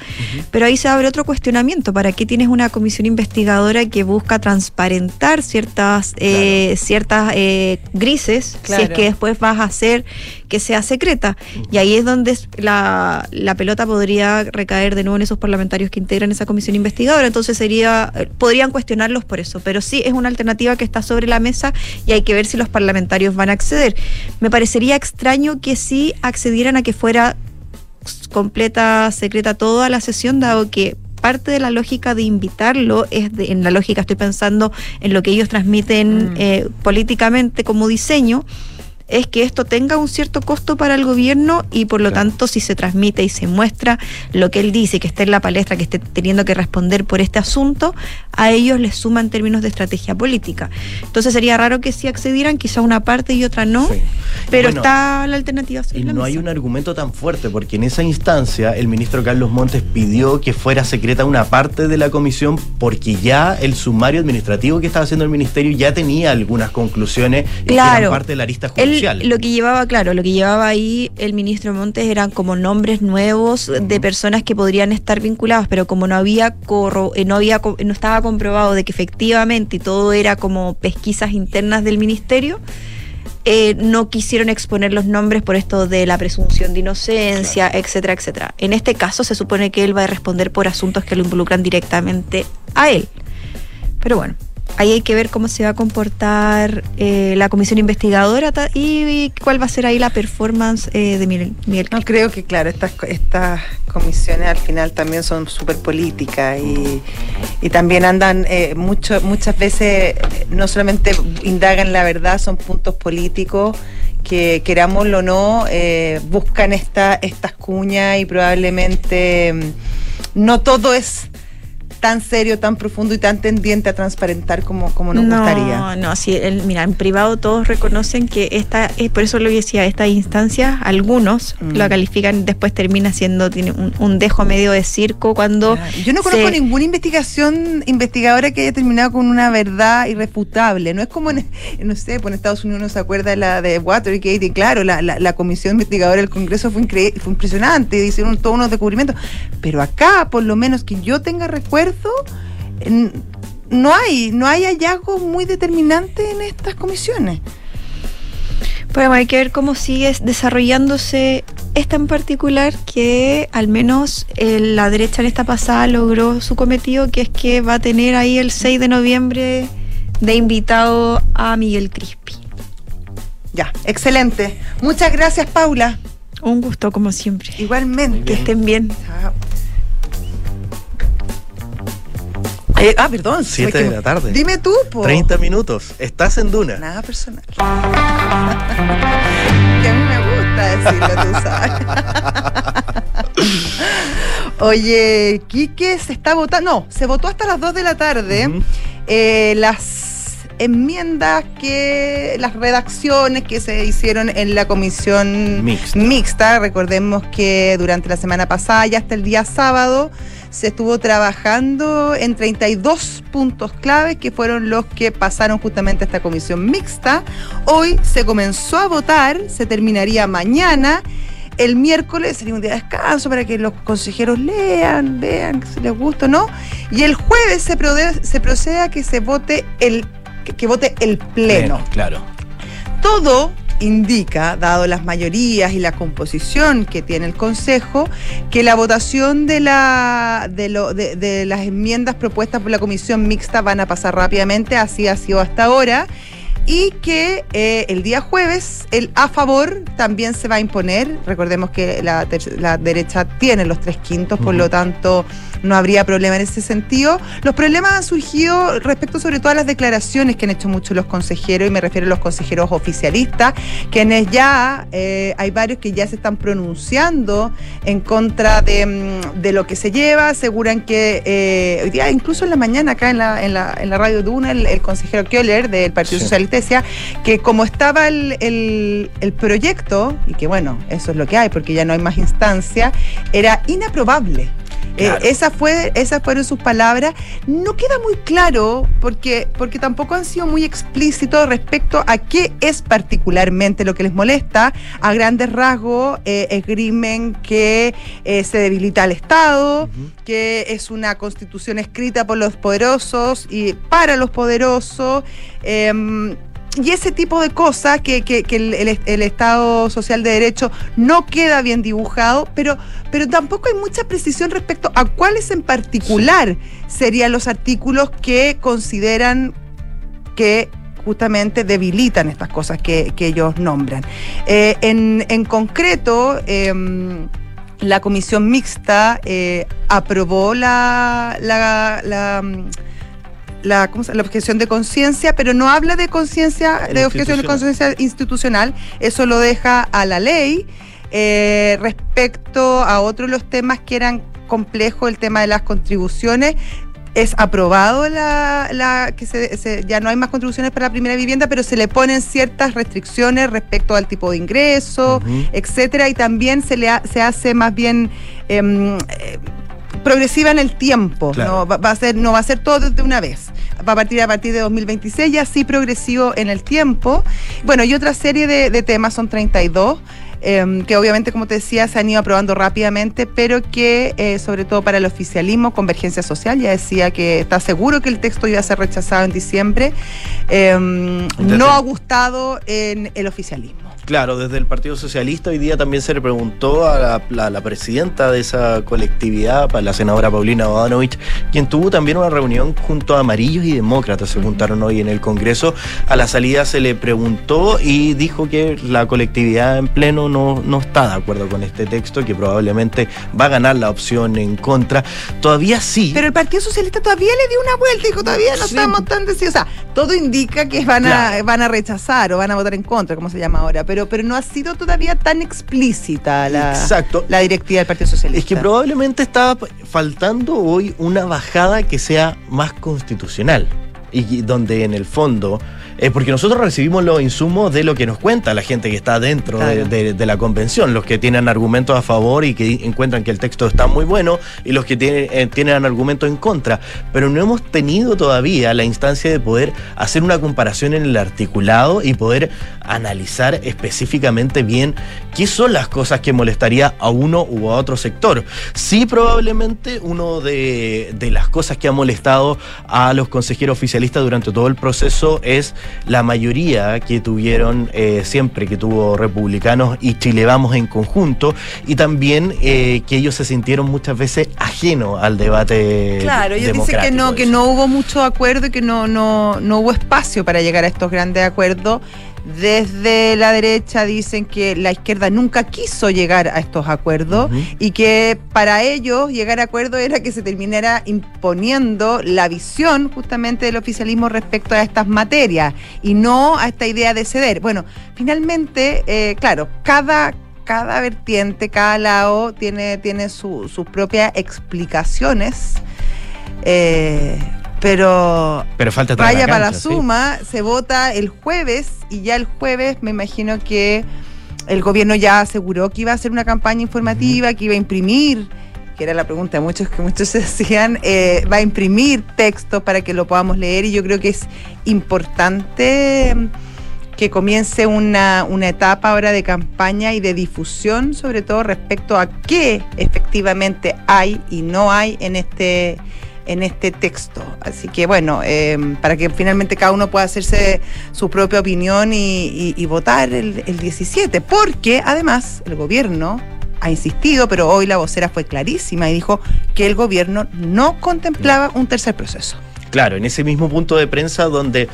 pero ahí se abre otro cuestionamiento. ¿Para qué tienes una comisión investigadora que busca transparentar ciertas, eh, ciertas eh, grises si es que después vas a hacer que sea secreta? Y ahí es donde la, la pelota podría recaer de nuevo en esos parlamentarios que integran esa comisión investigadora. Entonces sería, podrían cuestionarlos por eso. Pero sí es una alternativa que está sobre la mesa y hay que ver si los parlamentarios van a acceder. Me parecería extraño que sí accedieran a que fuera completa, secreta toda la sesión, dado que parte de la lógica de invitarlo es de- en la lógica estoy pensando en lo que ellos transmiten Mm. eh, políticamente como diseño es que esto tenga un cierto costo para el gobierno y por lo Claro. tanto si se transmite y se muestra lo que él dice, que esté en la palestra, que esté teniendo que responder por este asunto, a ellos les suma en términos de estrategia política. Entonces sería raro que sí accedieran, quizá una parte y otra no, Sí. pero Bueno, está la alternativa. Y la no hay un argumento tan fuerte, porque en esa instancia el ministro Carlos Montes pidió que fuera secreta una parte de la comisión, porque ya el sumario administrativo que estaba haciendo el ministerio ya tenía algunas conclusiones y que Claro. eran parte de la arista Él, lo que llevaba, claro, lo que llevaba ahí el ministro Montes eran como nombres nuevos de personas que podrían estar vinculadas, pero como no había corro, eh, no había no estaba comprobado de que efectivamente todo era como pesquisas internas del ministerio, eh, no quisieron exponer los nombres por esto de la presunción de inocencia, etcétera, etcétera. En este caso se supone que él va a responder por asuntos que lo involucran directamente a él. Pero bueno, ahí hay que ver cómo se va a comportar eh, la comisión investigadora y, y cuál va a ser ahí la performance eh, de Miguel. Miguel No creo que, claro, estas, estas comisiones al final también son súper políticas y, y también andan eh, mucho, muchas veces, eh, no solamente indagan la verdad, son puntos políticos que, querámoslo o no, eh, buscan esta, estas cuñas y probablemente mm, no todo es tan serio, tan profundo y tan tendiente a transparentar como, como nos no, gustaría. no, sí, el- mira, en privado todos reconocen que esta, es por eso lo que decía, estas instancias, algunos Mm. lo califican, después termina siendo, tiene un, un dejo medio de circo cuando... Yo no conozco se- ninguna investigación investigadora que haya terminado con una verdad irrefutable. No es como en, no sé, pues en Estados Unidos uno se acuerda de la de Watergate y claro, la, la, la comisión investigadora del Congreso fue, incre- fue impresionante, hicieron todos unos descubrimientos. Pero acá, por lo menos que yo tenga recuerdo, no hay, no hay hallazgos muy determinantes en estas comisiones. Pues hay que ver cómo sigue desarrollándose esta en particular, que al menos eh, la derecha en esta pasada logró su cometido, que es que va a tener ahí el 6 de noviembre de invitado a Miguel Crispi. Ya, excelente. Muchas gracias, Paula. Un gusto, como siempre. Igualmente. Que estén bien. Chao. Eh, ah, perdón. 7 de la tarde. Dime tú, po. 30 minutos. Estás en Duna. Nada personal. que a mí me gusta decirlo, tú sabes. Oye, Quique se está votando. No, se votó hasta las 2 de la tarde. eh, las enmiendas que las redacciones que se hicieron en la comisión Mixta. mixta. Recordemos que durante la semana pasada y hasta el día sábado se estuvo trabajando en 32 puntos claves que fueron los que pasaron justamente a esta comisión mixta. Hoy se comenzó a votar, se terminaría mañana. El miércoles sería un día de descanso para que los consejeros lean, vean si les gusta o no. Y el jueves se, se procede a que se vote el que, que vote el pleno. Claro. Todo indica, dado las mayorías y la composición que tiene el Consejo, que la votación de, la, de, lo- de- de las enmiendas propuestas por la Comisión Mixta van a pasar rápidamente, así ha sido hasta ahora, y que eh, el día jueves el a favor también se va a imponer. Recordemos que la, la derecha tiene los tres quintos, por lo tanto no habría problema en ese sentido. Los problemas han surgido respecto sobre todo a las declaraciones que han hecho muchos los consejeros, y me refiero a los consejeros oficialistas, quienes ya, eh, hay varios que ya se están pronunciando en contra de, mm, de lo que se lleva, aseguran que eh, hoy día, incluso en la mañana acá en la, en la, en la radio Duna, el, el consejero Kioler del Partido Sí. Socialista decía que como estaba el, el- el proyecto, y que bueno, eso es lo que hay, porque ya no hay más instancia, era inaprobable. Eh, esa fue, esas fueron sus palabras. No queda muy claro porque, porque tampoco han sido muy explícitos respecto a qué es particularmente lo que les molesta. A grandes rasgos, eh, esgrimen que eh, se debilita al Estado, que es una constitución escrita por los poderosos y para los poderosos. Y ese tipo de cosas que, que- que el, el- el Estado Social de Derecho no queda bien dibujado, pero, pero tampoco hay mucha precisión respecto a cuáles en particular serían los artículos que consideran que justamente debilitan estas cosas que, que ellos nombran. Eh, en, en concreto, em, la comisión mixta eh, aprobó la, la, la, mm, la, ¿cómo se- la objeción de conciencia, pero no habla de conciencia, de objeción de conciencia institucional, eso lo deja a la ley. Eh, respecto a otros los temas que eran complejos, el tema de las contribuciones, es aprobado la, la que se, se- ya no hay más contribuciones para la primera vivienda, pero se le ponen ciertas restricciones respecto al tipo de ingreso, etcétera, y también se le ha- se hace más bien em, eh, progresiva en el tiempo. Claro. No va, va a ser, no va a ser todo de una vez. Va a partir a partir de 2026 y así progresivo en el tiempo. Bueno, y otra serie de, de temas son 32. Em, que obviamente, como te decía, se han ido aprobando rápidamente, pero que eh, sobre todo para el oficialismo, Convergencia Social, ya decía que está seguro que el texto iba a ser rechazado en diciembre, em, no ha gustado en el oficialismo. Claro, desde el Partido Socialista hoy día también se le preguntó a la, la- la presidenta de esa colectividad, la senadora Paulina Bodanovich, quien tuvo también una reunión junto a amarillos y demócratas, se juntaron hoy en el Congreso. A la salida se le preguntó y dijo que la colectividad en pleno no, no está de acuerdo con este texto, que probablemente va a ganar la opción en contra. Todavía sí. Pero el Partido Socialista todavía le dio una vuelta, dijo, todavía no Sí. estamos tan decididos. O sea, todo indica que van a, van a rechazar o van a votar en contra, como se llama ahora, pero, pero no ha sido todavía tan explícita la, Exacto. la directiva del Partido Socialista. Es que probablemente está faltando hoy una bajada que sea más constitucional y donde en el fondo eh, porque nosotros recibimos los insumos de lo que nos cuenta la gente que está dentro de, la convención, los que tienen argumentos a favor y que encuentran que el texto está muy bueno y los que tienen, eh, tienen argumentos en contra, pero no hemos tenido todavía la instancia de poder hacer una comparación en el articulado y poder analizar específicamente bien qué son las cosas que molestaría a uno u a otro sector. Sí, probablemente uno de, de las cosas que ha molestado a los consejeros oficialistas durante todo el proceso es la mayoría que tuvieron eh, siempre, que tuvo republicanos y Chile Vamos en conjunto, y también eh, que ellos se sintieron muchas veces ajenos al debate. Claro, ellos dicen que no, que no hubo mucho acuerdo y que no, no, no hubo espacio para llegar a estos grandes acuerdos. Desde la derecha dicen que la izquierda nunca quiso llegar a estos acuerdos y que para ellos llegar a acuerdos era que se terminara imponiendo la visión justamente del oficialismo respecto a estas materias y no a esta idea de ceder. Bueno, finalmente, eh, claro, cada, cada vertiente, cada lado tiene, tiene sus propias explicaciones. Eh, pero, pero falta vaya para la suma, se vota el jueves y ya el jueves me imagino que el gobierno ya aseguró que iba a hacer una campaña informativa, que iba a imprimir, que era la pregunta de muchos que muchos se decían, eh, va a imprimir textos para que lo podamos leer y yo creo que es importante que comience una, una etapa ahora de campaña y de difusión, sobre todo respecto a qué efectivamente hay y no hay en este en este texto. Así que bueno, em, para que finalmente cada uno pueda hacerse su propia opinión y, votar el, 17, porque además el gobierno ha insistido, pero hoy la vocera fue clarísima y dijo que el gobierno no contemplaba un tercer proceso. Claro, en ese mismo punto de prensa donde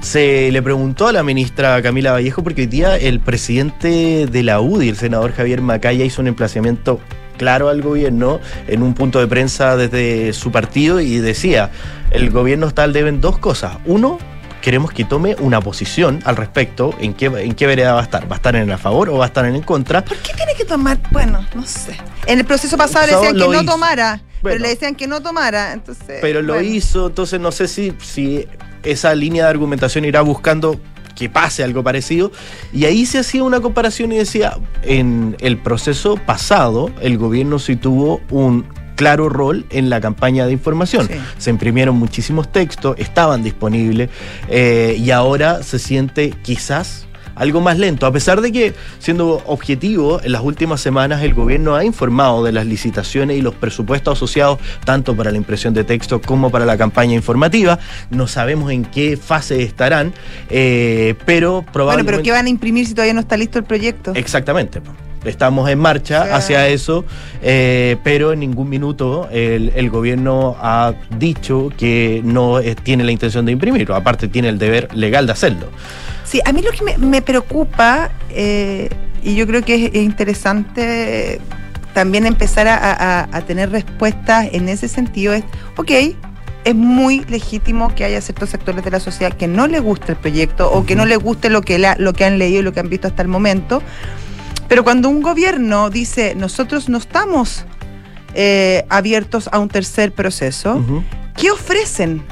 se le preguntó a la ministra Camila Vallejo, porque hoy día el presidente de la UDI, el senador Javier Macaya, hizo un emplazamiento claro al gobierno en un punto de prensa desde su partido y decía, el gobierno tal deben dos cosas. Uno, queremos que tome una posición al respecto, en qué, en qué vereda va a estar. ¿Va a estar en a favor o va a estar en el contra? ¿Por qué tiene que tomar? Bueno, no sé. En el proceso pasado le decían que no tomara, pero le decían que no tomara, entonces... Pero lo hizo, entonces no sé si, si esa línea de argumentación irá buscando que pase algo parecido. Y ahí se hacía una comparación y decía, en el proceso pasado, el gobierno sí tuvo un claro rol en la campaña de información. Se imprimieron muchísimos textos, estaban disponibles eh, y ahora se siente quizás algo más lento, a pesar de que, siendo objetivo, en las últimas semanas el gobierno ha informado de las licitaciones y los presupuestos asociados tanto para la impresión de texto como para la campaña informativa. No sabemos en qué fase estarán, eh, pero probablemente... Bueno, pero ¿qué van a imprimir si todavía no está listo el proyecto? Exactamente estamos en marcha hacia eso, eh, pero en ningún minuto el, gobierno ha dicho que no tiene la intención de imprimir, aparte tiene el deber legal de hacerlo. Sí, a mí lo que me, preocupa, eh, y yo creo que es interesante también empezar a, tener respuestas en ese sentido, es, ok, es muy legítimo que haya ciertos sectores de la sociedad que no les guste el proyecto o que no les guste lo que, lo que han leído y lo que han visto hasta el momento. Pero cuando un gobierno dice, nosotros no estamos eh, abiertos a un tercer proceso, ¿qué ofrecen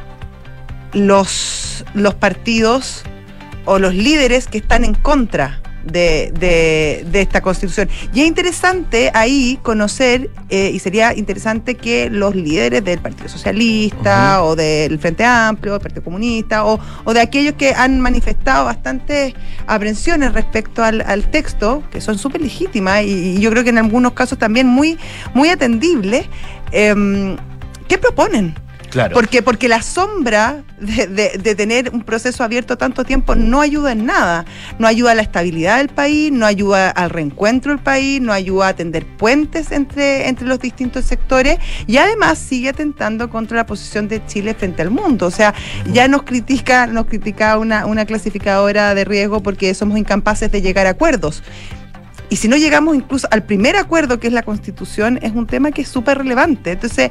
los, los partidos o los líderes que están en contra de, de, esta constitución. Y es interesante ahí conocer, eh, y sería interesante que los líderes del Partido Socialista o del Frente Amplio, del Partido Comunista, o, o, de aquellos que han manifestado bastantes aprensiones respecto al, texto, que son súper legítimas y, yo creo que en algunos casos también muy, muy atendibles, em, ¿qué proponen? Porque, porque la sombra de, tener un proceso abierto tanto tiempo no ayuda en nada. No ayuda a la estabilidad del país, no ayuda al reencuentro del país, no ayuda a tender puentes entre, entre los distintos sectores y además sigue atentando contra la posición de Chile frente al mundo. O sea, ya nos critica, nos critica una, una clasificadora de riesgo porque somos incapaces de llegar a acuerdos. Y si no llegamos incluso al primer acuerdo, que es la constitución, es un tema que es súper relevante. Entonces,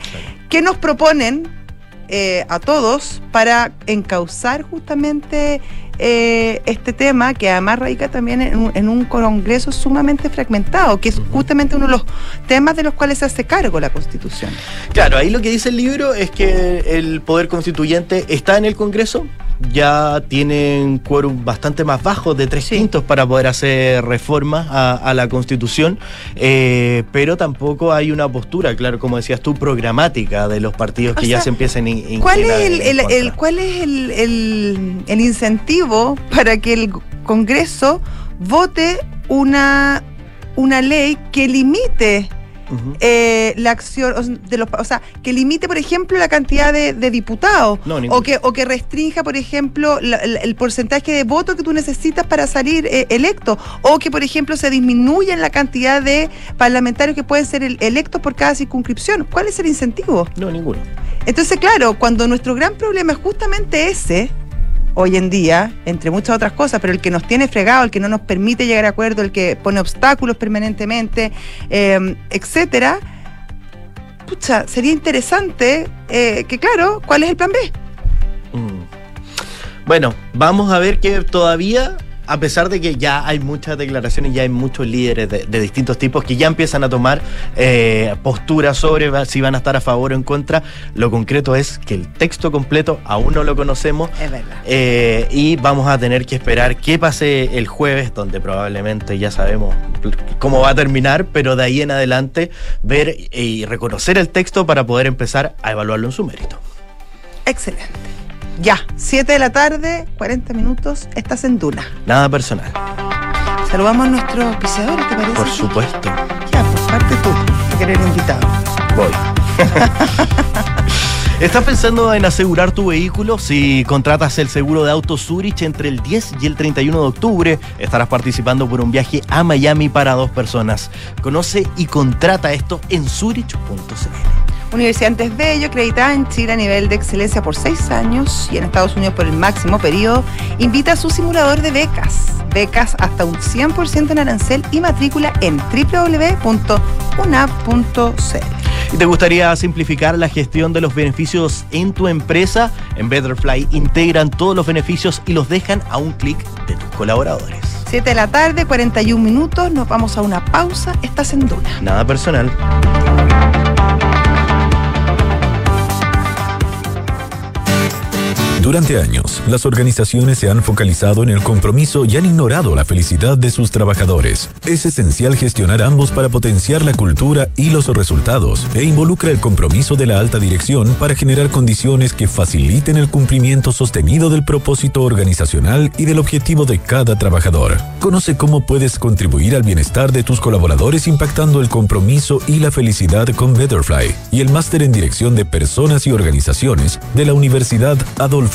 ¿qué nos proponen? Eh, a todos para encauzar justamente eh, este tema que además radica también en un, Congreso sumamente fragmentado, que es justamente uno de los temas de los cuales se hace cargo la Constitución. Claro, ahí lo que dice el libro es que el poder constituyente está en el Congreso, ya tienen quórum bastante más bajo de tres quintos para poder hacer reformas a, la Constitución, eh, pero tampoco hay una postura, claro, como decías tú, programática de los partidos que ya se empiecen a ¿Cuál es el, ¿Cuál es el, el incentivo para que el Congreso vote una, una ley que limite eh, la acción de los, o sea, que limite, por ejemplo, la cantidad de, diputados o que o que restrinja, por ejemplo, el porcentaje de votos que tú necesitas para salir eh, electo o que, por ejemplo, se disminuya la cantidad de parlamentarios que pueden ser electos por cada circunscripción. ¿Cuál es el incentivo? No, ninguno. Entonces, claro, cuando nuestro gran problema es justamente ese, hoy en día, entre muchas otras cosas, pero el que nos tiene fregado, el que no nos permite llegar a acuerdo, el que pone obstáculos permanentemente, eh, etcétera. Pucha, sería interesante eh, que, claro, ¿cuál es el plan B? Mm. Bueno, vamos a ver que todavía a pesar de que ya hay muchas declaraciones, ya hay muchos líderes de, distintos tipos que ya empiezan a tomar eh, posturas sobre si van a estar a favor o en contra, lo concreto es que el texto completo aún no lo conocemos. Es verdad. Eh, y vamos a tener que esperar qué pase el jueves, donde probablemente ya sabemos cómo va a terminar, pero de ahí en adelante ver y reconocer el texto para poder empezar a evaluarlo en su mérito. Excelente. Ya, 7 de la tarde, 40 minutos, estás en Duna. Nada personal. Saludamos a nuestros pisadores, ¿te parece? Por supuesto. Ya, pues parte tú, a querer invitado. Voy. ¿Estás pensando en asegurar tu vehículo? Si contratas el seguro de auto Zurich entre el 10 y el 31 de octubre, estarás participando por un viaje a Miami para dos personas. Conoce y contrata esto en zurich.cl. Universidad Antes Bello, acreditada en Chile a nivel de excelencia por seis años y en Estados Unidos por el máximo periodo, invita a su simulador de becas. Becas hasta un 100% en arancel y matrícula en www.unap.cl. ¿Y te gustaría simplificar la gestión de los beneficios en tu empresa? En Betterfly integran todos los beneficios y los dejan a un clic de tus colaboradores. 7 de la tarde, 41 minutos, nos vamos a una pausa. Estás en Duna. Nada personal. Durante años, las organizaciones se han focalizado en el compromiso y han ignorado la felicidad de sus trabajadores. Es esencial gestionar ambos para potenciar la cultura y los resultados e involucra el compromiso de la alta dirección para generar condiciones que faciliten el cumplimiento sostenido del propósito organizacional y del objetivo de cada trabajador. Conoce cómo puedes contribuir al bienestar de tus colaboradores impactando el compromiso y la felicidad con Betterfly y el máster en dirección de personas y organizaciones de la Universidad Adolfo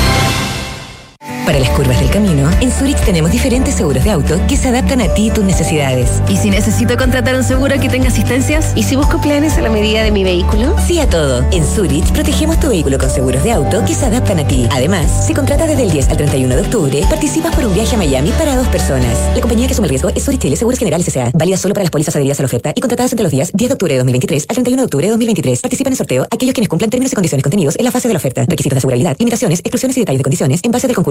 Para las curvas del camino, en Zurich tenemos diferentes seguros de auto que se adaptan a ti y tus necesidades. ¿Y si necesito contratar un seguro que tenga asistencias? ¿Y si busco planes a la medida de mi vehículo? Sí a todo. En Zurich protegemos tu vehículo con seguros de auto que se adaptan a ti. Además, si contratas desde el 10 al 31 de octubre, participas por un viaje a Miami para dos personas. La compañía que asume el riesgo es Zurich Chile Seguros Generales S.A. Válida solo para las pólizas adheridas a la oferta y contratadas entre los días 10 de octubre de 2023 al 31 de octubre de 2023. Participan en el sorteo aquellos quienes cumplan términos y condiciones contenidos en la fase de la oferta. Requisitos de asegurabilidad, limitaciones, exclusiones y detalles de condiciones en base del concurso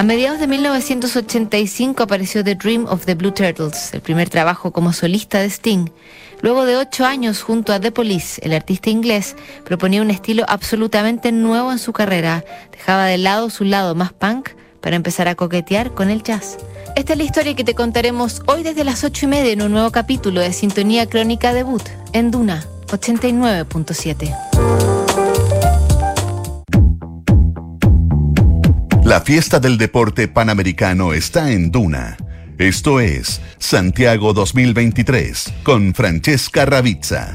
A mediados de 1985 apareció The Dream of the Blue Turtles, el primer trabajo como solista de Sting. Luego de ocho años junto a The Police, el artista inglés proponía un estilo absolutamente nuevo en su carrera. Dejaba de lado su lado más punk para empezar a coquetear con el jazz. Esta es la historia que te contaremos hoy desde las ocho y media en un nuevo capítulo de Sintonía Crónica Debut en Duna 89.7. La fiesta del deporte panamericano está en Duna. Esto es Santiago 2023 con Francesca Ravizza.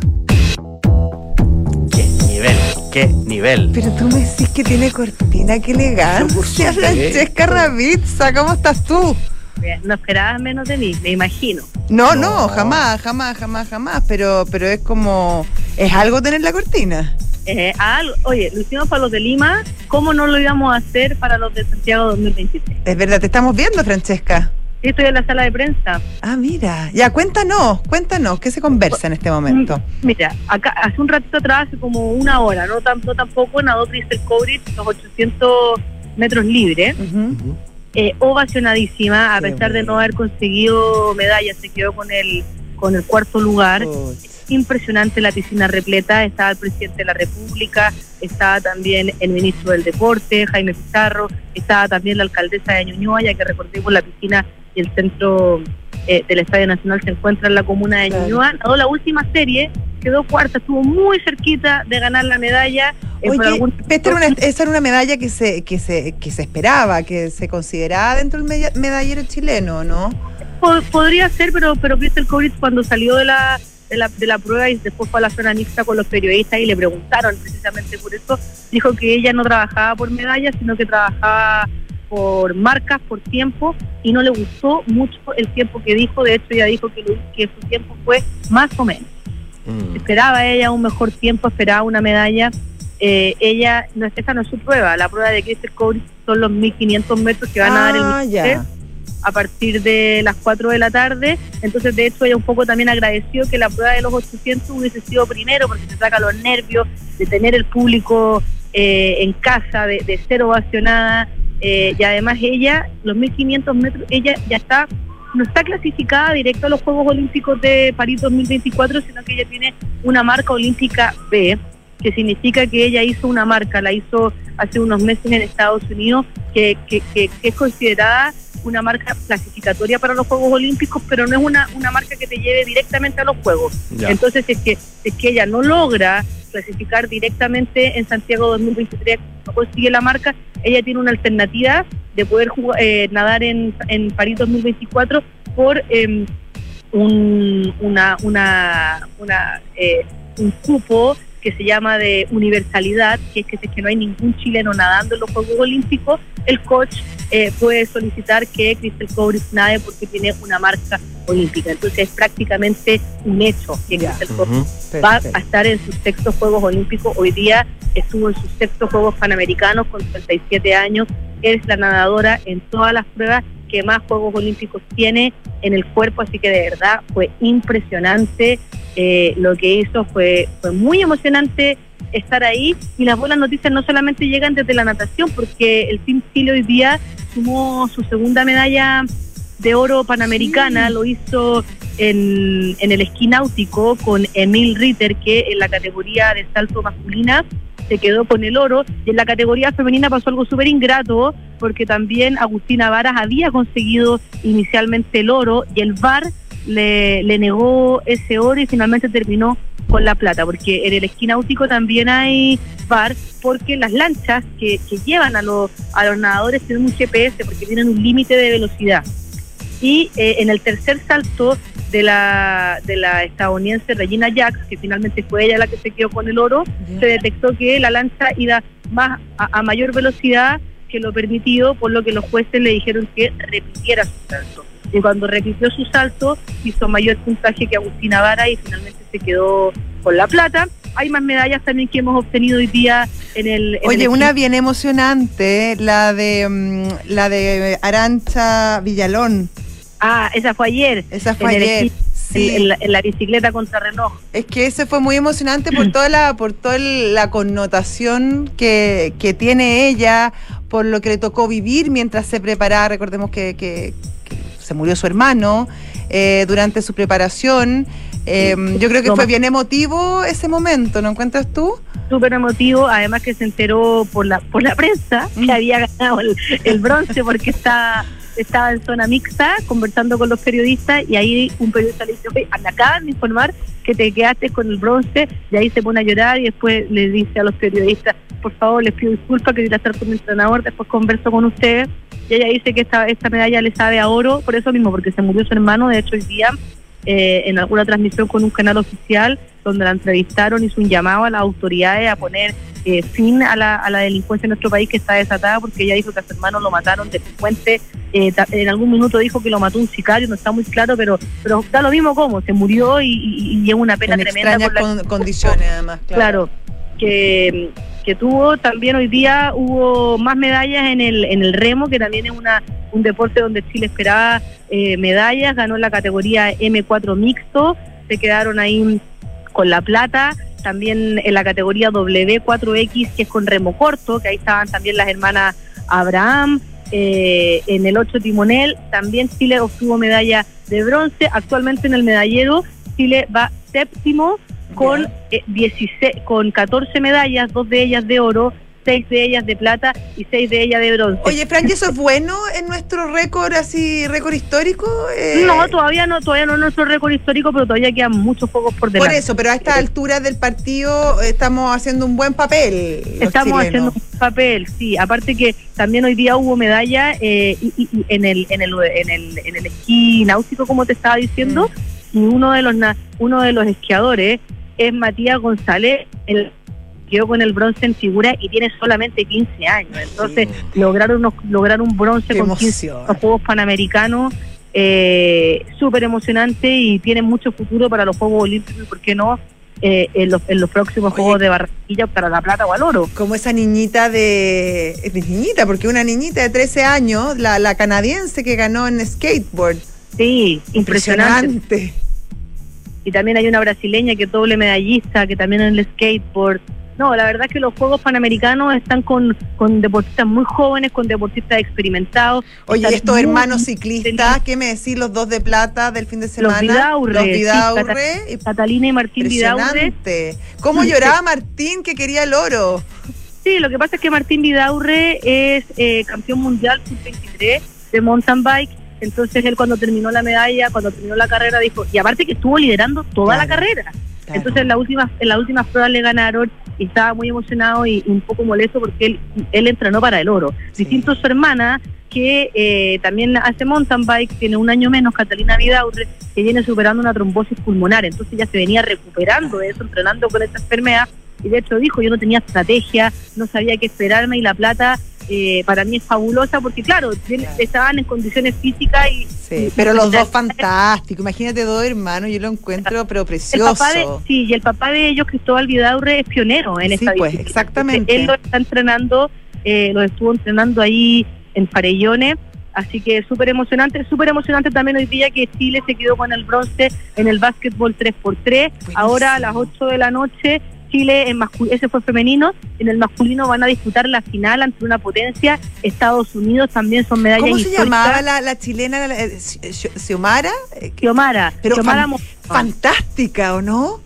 ¡Qué nivel! ¡Qué nivel! Pero tú me decís que tiene cortina, qué elegancia, Francesca Ravizza, ¿cómo estás tú? No esperabas menos de mí, me imagino. No, no, jamás, jamás, jamás, jamás, pero, pero es como, es algo tener la cortina. Eh, oye, lo hicimos para los de Lima, ¿cómo no lo íbamos a hacer para los de Santiago 2023? Es verdad, te estamos viendo, Francesca. Sí, estoy en la sala de prensa. Ah, mira. Ya, cuéntanos, cuéntanos, ¿qué se conversa en este momento? Mm, mira, acá hace un ratito atrás, hace como una hora, no, tanto tampoco, nadó Crystal Cobrit los 800 metros libres. Eh, ovacionadísima, a pesar de no haber conseguido medallas, se quedó con el, con el cuarto lugar. Impresionante la piscina repleta, estaba el presidente de la República, estaba también el ministro del Deporte, Jaime Pizarro, estaba también la alcaldesa de Ñuñoa, ya que recordemos la piscina y el centro eh, del Estadio Nacional se encuentra en la comuna de Ñuñoa. Ganó la última serie, quedó cuarta, estuvo muy cerquita de ganar la medalla. Eh, esa era una medalla que se, que se, que se esperaba, que se consideraba dentro del medallero chileno, ¿no? Podría ser, pero, pero el COVID cuando salió de la de la, de la prueba y después fue a la zona mixta con los periodistas y le preguntaron precisamente por eso. Dijo que ella no trabajaba por medallas, sino que trabajaba por marcas, por tiempo, y no le gustó mucho el tiempo que dijo. De hecho, ella dijo que, que su tiempo fue más o menos. Mm. Esperaba ella un mejor tiempo, esperaba una medalla. Eh, ella, no, esa no es su prueba, la prueba de Crystal Code son los 1500 metros que van a dar el ah, a partir de las 4 de la tarde. Entonces, de hecho, ella un poco también agradeció que la prueba de los 800 hubiese sido primero, porque se saca los nervios de tener el público eh, en casa, de, de ser ovacionada. Eh, y además ella, los 1500 metros, ella ya está, no está clasificada directo a los Juegos Olímpicos de París 2024, sino que ella tiene una marca olímpica B, que significa que ella hizo una marca, la hizo hace unos meses en Estados Unidos, que, que, que es considerada una marca clasificatoria para los Juegos Olímpicos, pero no es una, una marca que te lleve directamente a los Juegos. Entonces, es que, es que ella no logra clasificar directamente en Santiago 2023, no consigue la marca, ella tiene una alternativa de poder eh, nadar en, en París 2024 por em, un, una, una, una eh, un cupo que se llama de universalidad, que es que que no hay ningún chileno nadando en los Juegos Olímpicos, el coach eh, puede solicitar que Crystal Cobris nade porque tiene una marca olímpica. Entonces es prácticamente un hecho que Crystal va a estar en sus sextos Juegos Olímpicos. Hoy día estuvo en sus sextos Juegos Panamericanos con 37 años. Es la nadadora en todas las pruebas que más Juegos Olímpicos tiene en el cuerpo, así que de verdad fue impresionante eh, lo que hizo, fue, fue muy emocionante estar ahí y las buenas noticias no solamente llegan desde la natación, porque el Team Chile hoy día sumó su segunda medalla de oro panamericana, lo hizo en, en el esquí náutico con Emil Ritter, que en la categoría de salto masculina se quedó con el oro y en la categoría femenina pasó algo súper ingrato porque también Agustina Varas había conseguido inicialmente el oro y el VAR le, le negó ese oro y finalmente terminó con la plata, porque en el esquí náutico también hay VAR, porque las lanchas que, que llevan a los, a los nadadores tienen un GPS, porque tienen un límite de velocidad. Y eh, en el tercer salto de la, de la estadounidense Regina Jacks, que finalmente fue ella la que se quedó con el oro, se detectó que la lancha iba más a, mayor velocidad que lo permitido, por lo que los jueces le dijeron que repitiera su salto. Y cuando repitió su salto, hizo mayor puntaje que Agustina Vara y finalmente se quedó con la plata. Hay más medallas también que hemos obtenido hoy día en el. Oye, una bien emocionante, la de mm, la de Arancha Villalón. Ah, esa fue ayer. Esa fue ayer. En, la, bicicleta contra reloj. Es que ese fue muy emocionante por toda la, por toda la connotación que, que tiene ella, por lo que le tocó vivir mientras se preparaba. Recordemos que, que, se murió su hermano eh, durante su preparación. Em, yo creo que fue bien emotivo ese momento, ¿no encuentras tú? Súper emotivo, además que se enteró por la por la prensa que había ganado el, el bronce porque está estaba en zona mixta conversando con los periodistas y ahí un periodista le dice, oye, me acaban de informar que te quedaste con el bronce y ahí se pone a llorar y después le dice a los periodistas, por favor, les pido disculpas, que quería estar con mi entrenador, después converso con ustedes y ella dice que esta, esta medalla le sabe a oro, por eso mismo, porque se murió su hermano, de hecho hoy día eh, en alguna transmisión con un canal oficial donde la entrevistaron, hizo un llamado a las autoridades a poner eh, fin a la, a la delincuencia en nuestro país que está desatada porque ella dijo que a su hermano lo mataron de puente, eh, en algún minuto dijo que lo mató un sicario, no está muy claro, pero pero da lo mismo como, se murió y, y, es una pena en tremenda. Extrañas condiciones además, claro. claro que que tuvo también hoy día hubo más medallas en el en el remo que también es una un deporte donde Chile esperaba eh, medallas ganó la categoría M4 mixto se quedaron ahí con la plata también en la categoría W4X que es con remo corto que ahí estaban también las hermanas Abraham eh, en el 8 timonel también Chile obtuvo medalla de bronce actualmente en el medallero Chile va séptimo con, eh, 16, con 14 medallas, dos de ellas de oro, seis de ellas de plata y seis de ellas de bronce. Oye, Frank, ¿eso es bueno en nuestro récord, así, récord histórico? Eh, no, todavía no, todavía no es nuestro récord histórico, pero todavía quedan muchos juegos por delante. Por eso, pero a esta altura del partido estamos haciendo un buen papel. Estamos haciendo un papel, sí. Aparte que también hoy día hubo medalla eh, y, en, el, en, el, en, el, en el esquí náutico, como te estaba diciendo, mm. Y uno de los, uno de los esquiadores es Matías González, el quedó con el bronce en figura y tiene solamente 15 años. Entonces, lograron lograr un bronce con 15 los Juegos Panamericanos, eh, súper emocionante y tiene mucho futuro para los Juegos Olímpicos y, ¿por qué no? Eh, en, los, en los próximos Juegos de Barranquilla para la plata o al oro. Como esa niñita de... Es niñita, porque una niñita de 13 años, la, la canadiense que ganó en skateboard. Sí, impresionante y también hay una brasileña que es doble medallista, que también en el skateboard. No, la verdad es que los Juegos Panamericanos están con, con deportistas muy jóvenes, con deportistas experimentados. Oye, estos hermanos ciclistas, ¿qué me decís los dos de plata del fin de semana? Los Vidaurre. Catalina y Martín Vidaurre. ¿Cómo lloraba Martín que quería el oro? Sí, lo que pasa es que Martín Vidaurre es eh, campeón mundial sub-23 de mountain bike entonces él cuando terminó la medalla, cuando terminó la carrera, dijo, y aparte que estuvo liderando toda la carrera. Entonces en la última, en las últimas pruebas le ganaron y estaba muy emocionado y un poco molesto porque él, él entrenó para el oro. Distinto a su hermana, que eh, también hace mountain bike, tiene un año menos, Catalina Vidaurre, que viene superando una trombosis pulmonar. Entonces ya se venía recuperando de eso, entrenando con esta enfermedad. Y de hecho dijo, yo no tenía estrategia, no sabía qué esperarme y la plata eh, para mí es fabulosa porque claro, estaban en condiciones físicas y... Sí, pero los dos fantásticos, imagínate dos hermanos, yo lo encuentro pero precioso. sí, y el papá de ellos, Cristóbal Vidaurre, es pionero en esta pues, exactamente. él lo está entrenando, eh, lo estuvo entrenando ahí en Farellones, así que súper emocionante, súper emocionante también hoy día que Chile se quedó con el bronce en el básquetbol 3x3, ahora a las 8 de la noche Chile, en ese fue femenino, en el masculino van a disputar la final ante una potencia, Estados Unidos también son medallas ¿Cómo se llamaba la, chilena, eh, Xiomara? Xiomara, pero fantástica, ¿o no?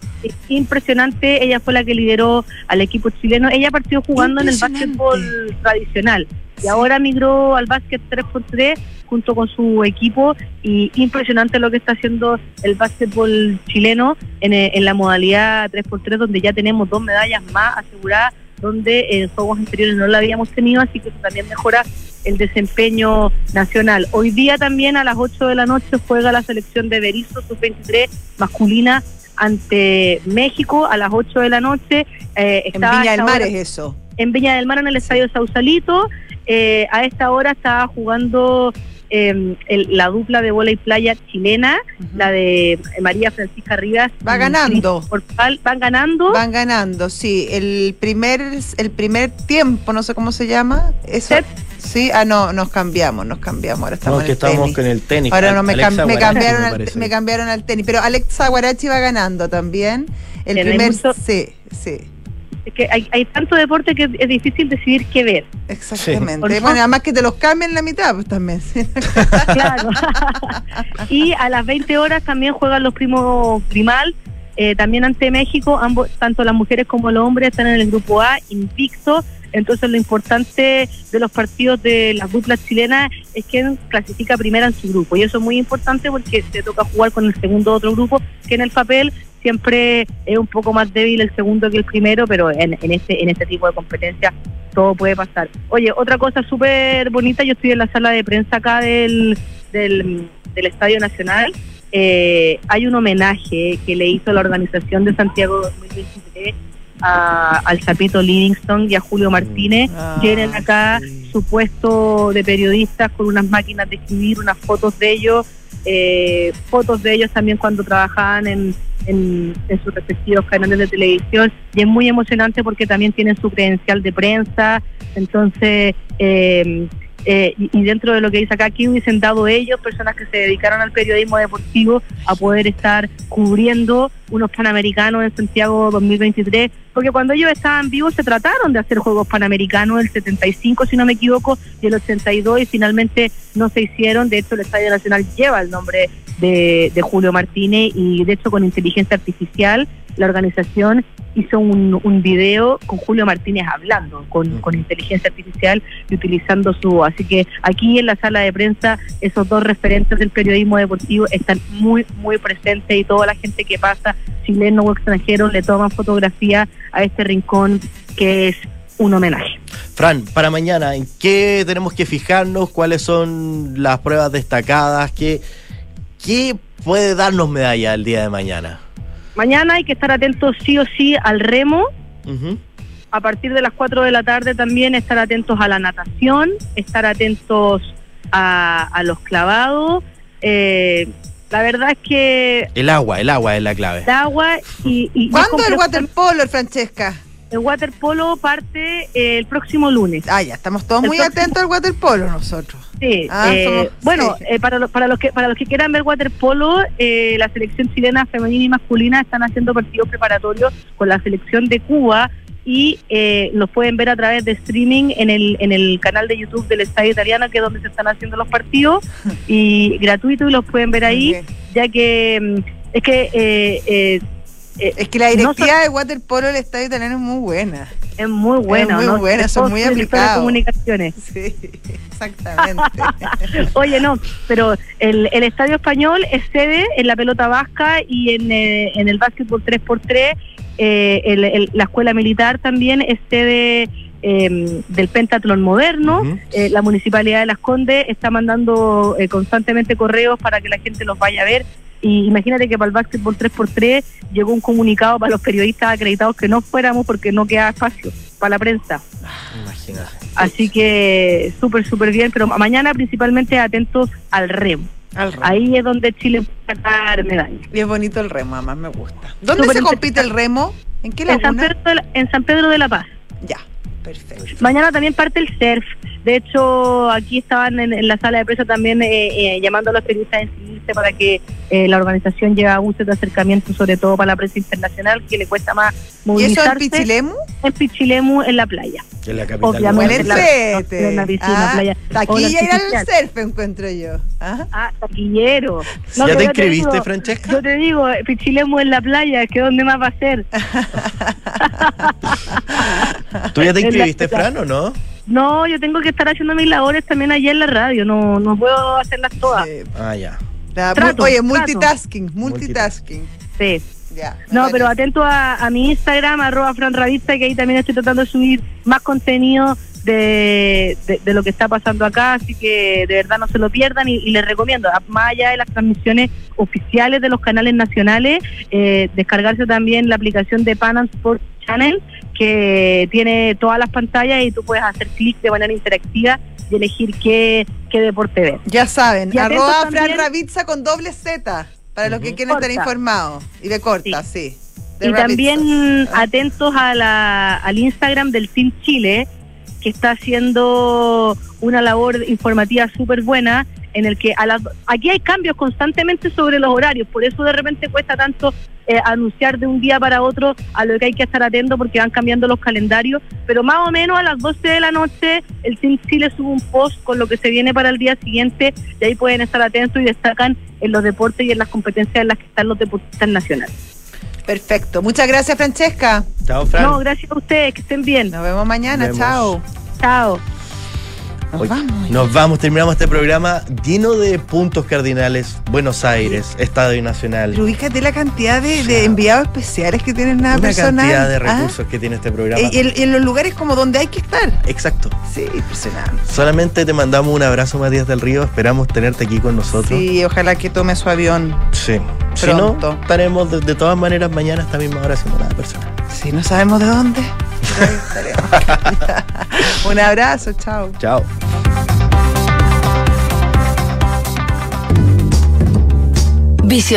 Impresionante, ella fue la que lideró al equipo chileno, ella partió jugando en el básquetbol tradicional y ahora migró al básquet 3x3 junto con su equipo y impresionante lo que está haciendo el básquetbol chileno en, eh, en la modalidad 3x3 donde ya tenemos dos medallas más aseguradas donde en juegos anteriores no la habíamos tenido, así que eso también mejora el desempeño nacional. Hoy día también a las 8 de la noche juega la selección de Berizo sub-23 masculina ante México a las 8 de la noche. Eh, en Viña del Mar es eso. En Viña del Mar en el Estadio Sausalito. Eh, a esta hora estaba jugando eh, la dupla de bola y playa chilena, la de María Francisca Rivas. Va ganando. van ganando. Van ganando, sí. El primer, el primer tiempo, no sé cómo se llama. Eso. Sí, ah, no, nos cambiamos, nos cambiamos. Ahora estamos, que estamos con el tenis. Ahora no, me, cambiaron al, me, cambiaron al tenis. Pero Alexa Guarachi va ganando también. El primer. Sí, sí que hay, hay tanto deporte que es difícil decidir qué ver. Exactamente. Bueno, además que te los cambien la mitad, pues también. claro. y a las 20 horas también juegan los primos primal. Eh, también ante México, ambos, tanto las mujeres como los hombres están en el grupo A, invicto. Entonces lo importante de los partidos de las duplas chilenas es que clasifica primera en su grupo y eso es muy importante porque te toca jugar con el segundo otro grupo que en el papel siempre es un poco más débil el segundo que el primero, pero en, en este en este tipo de competencia todo puede pasar. Oye, otra cosa súper bonita, yo estoy en la sala de prensa acá del, del, Estadio Nacional. Eh, hay un homenaje que le hizo la organización de Santiago 2023 a, al Zapito Livingston y a Julio Martínez. Tienen ah, acá su puesto de periodistas con unas máquinas de escribir, unas fotos de ellos, eh, fotos de ellos también cuando trabajaban en, en, sus respectivos canales de televisión y es muy emocionante porque también tienen su credencial de prensa, entonces, eh, eh, y, dentro de lo que dice acá, aquí hubiesen dado ellos, personas que se dedicaron al periodismo deportivo, a poder estar cubriendo unos Panamericanos en Santiago 2023, porque cuando ellos estaban vivos se trataron de hacer Juegos Panamericanos el 75, si no me equivoco, y el 82, y finalmente no se hicieron. De hecho, el Estadio Nacional lleva el nombre de, de Julio Martínez y, de hecho, con inteligencia artificial, la organización hizo un, un video con Julio Martínez hablando con, con, inteligencia artificial y utilizando su... Así que aquí en la sala de prensa esos dos referentes del periodismo deportivo están muy, muy presentes y toda la gente que pasa, chileno o extranjero, le toman fotografía a este rincón que es un homenaje. Fran, para mañana, ¿en qué tenemos que fijarnos? ¿Cuáles son las pruebas destacadas? ¿Qué, qué puede darnos medalla el día de mañana? Mañana hay que estar atentos sí o sí al remo. A partir de las 4 de la tarde también estar atentos a la natación, estar atentos a, los clavados. Eh, la verdad es que... El agua, el agua es la clave. El agua y... y ¿Cuándo el waterpolo, Francesca? El waterpolo parte eh, el próximo lunes. Ah, ya, estamos todos muy atentos al waterpolo nosotros. Sí, ah, eh, bueno, eh, para, para, los que, para los que quieran ver waterpolo, eh, la selección chilena femenina y masculina están haciendo partidos preparatorios con la selección de Cuba y eh, los pueden ver a través de streaming en el, en el canal de YouTube del Estadio Italiano, que es donde se están haciendo los partidos, y gratuito y los pueden ver ahí, ya que mm, es que eh, eh, es que la directiva de waterpolo del estadio italiano es muy buena. Es muy buena, es muy buena, son muy aplicados. comunicaciones. Sí, exactamente. Oye, no, pero el, el estadio español es sede en la pelota vasca y en, eh, en el básquetbol 3x3. Eh, el, la escuela militar también es sede em, del pentatlón moderno. Eh, la municipalidad de Las Condes está mandando constantemente correos para que la gente los vaya a ver. Y imagínate que para el básquetbol 3x3 llegó un comunicado para los periodistas acreditados que no fuéramos porque no queda espacio para la prensa. Imagínate. Así que súper, súper bien, pero mañana principalmente atentos al remo. Ahí es donde Chile puede sacar medallas. Y es bonito el remo, además me gusta. ¿Dónde se compite el remo? ¿En qué laguna? En San Pedro de la, en San Pedro de la Paz. Ya, perfecto. Mañana también parte el surf. De hecho, aquí estaban en, la sala de prensa también eh, eh, llamando a los periodistas a inscribirse para que eh, la organización lleve a uso de acercamiento, sobre todo para la prensa internacional, que le cuesta más movilizarse. ¿Y eso en Pichilemu? En Pichilemu, en la playa. En la capital. Obviamente. En, la, en la piscina, ah, playa. Taquilla ir al surf, encuentro yo. Ah, ah taquillero. ¿Ya te inscribiste, Francesca? Yo te digo, Pichilemu en la playa, que dónde más va a ser. ¿Tú ya te inscribiste, Fran, o no? No, yo tengo que estar haciendo mis labores también allá en la radio, no, no puedo hacerlas todas. Ah, ya. oye, multitasking, multitasking. Sí. Ya, no, pero atento a, mi Instagram, arroba franravista, que ahí también estoy tratando de subir más contenido de, de, lo que está pasando acá, así que de verdad no se lo pierdan y, les recomiendo, más allá de las transmisiones oficiales de los canales nacionales, eh, descargarse también la aplicación de Panam Sports Channel, que tiene todas las pantallas y tú puedes hacer clic de manera interactiva y elegir qué, qué deporte ver. Ya saben, arroba Fran Ravizza con doble Z, para los que quieren estar informados. Y de corta, sí. y también atentos a la, al Instagram del Team Chile, que está haciendo una labor informativa súper buena en el que a la, aquí hay cambios constantemente sobre los horarios, por eso de repente cuesta tanto eh, anunciar de un día para otro a lo que hay que estar atento porque van cambiando los calendarios, pero más o menos a las 12 de la noche el Team Chile sube un post con lo que se viene para el día siguiente y ahí pueden estar atentos y destacan en los deportes y en las competencias en las que están los deportistas nacionales. Perfecto. Muchas gracias, Francesca. Chao, Fran. No, gracias a ustedes, que estén bien. Nos vemos mañana. Nos vemos. Chao. Chao. Nos Hoy vamos. Nos vamos, terminamos este programa lleno de puntos cardinales. Buenos Aires, Estadio Nacional. Pero ubícate la cantidad de, de enviados especiales que tienen nada Una personal. cantidad de ¿ah? recursos que tiene este programa. Y en, en los lugares como donde hay que estar. Exacto. Sí, impresionante. Solamente te mandamos un abrazo, Matías del Río. Esperamos tenerte aquí con nosotros. Sí, ojalá que tome su avión. Sí. Si no, estaremos de, de todas maneras mañana a esta misma hora haciendo nada personal. Sí, no sabemos de dónde. pero ahí estaremos. Un abrazo, chao. Chao. Visión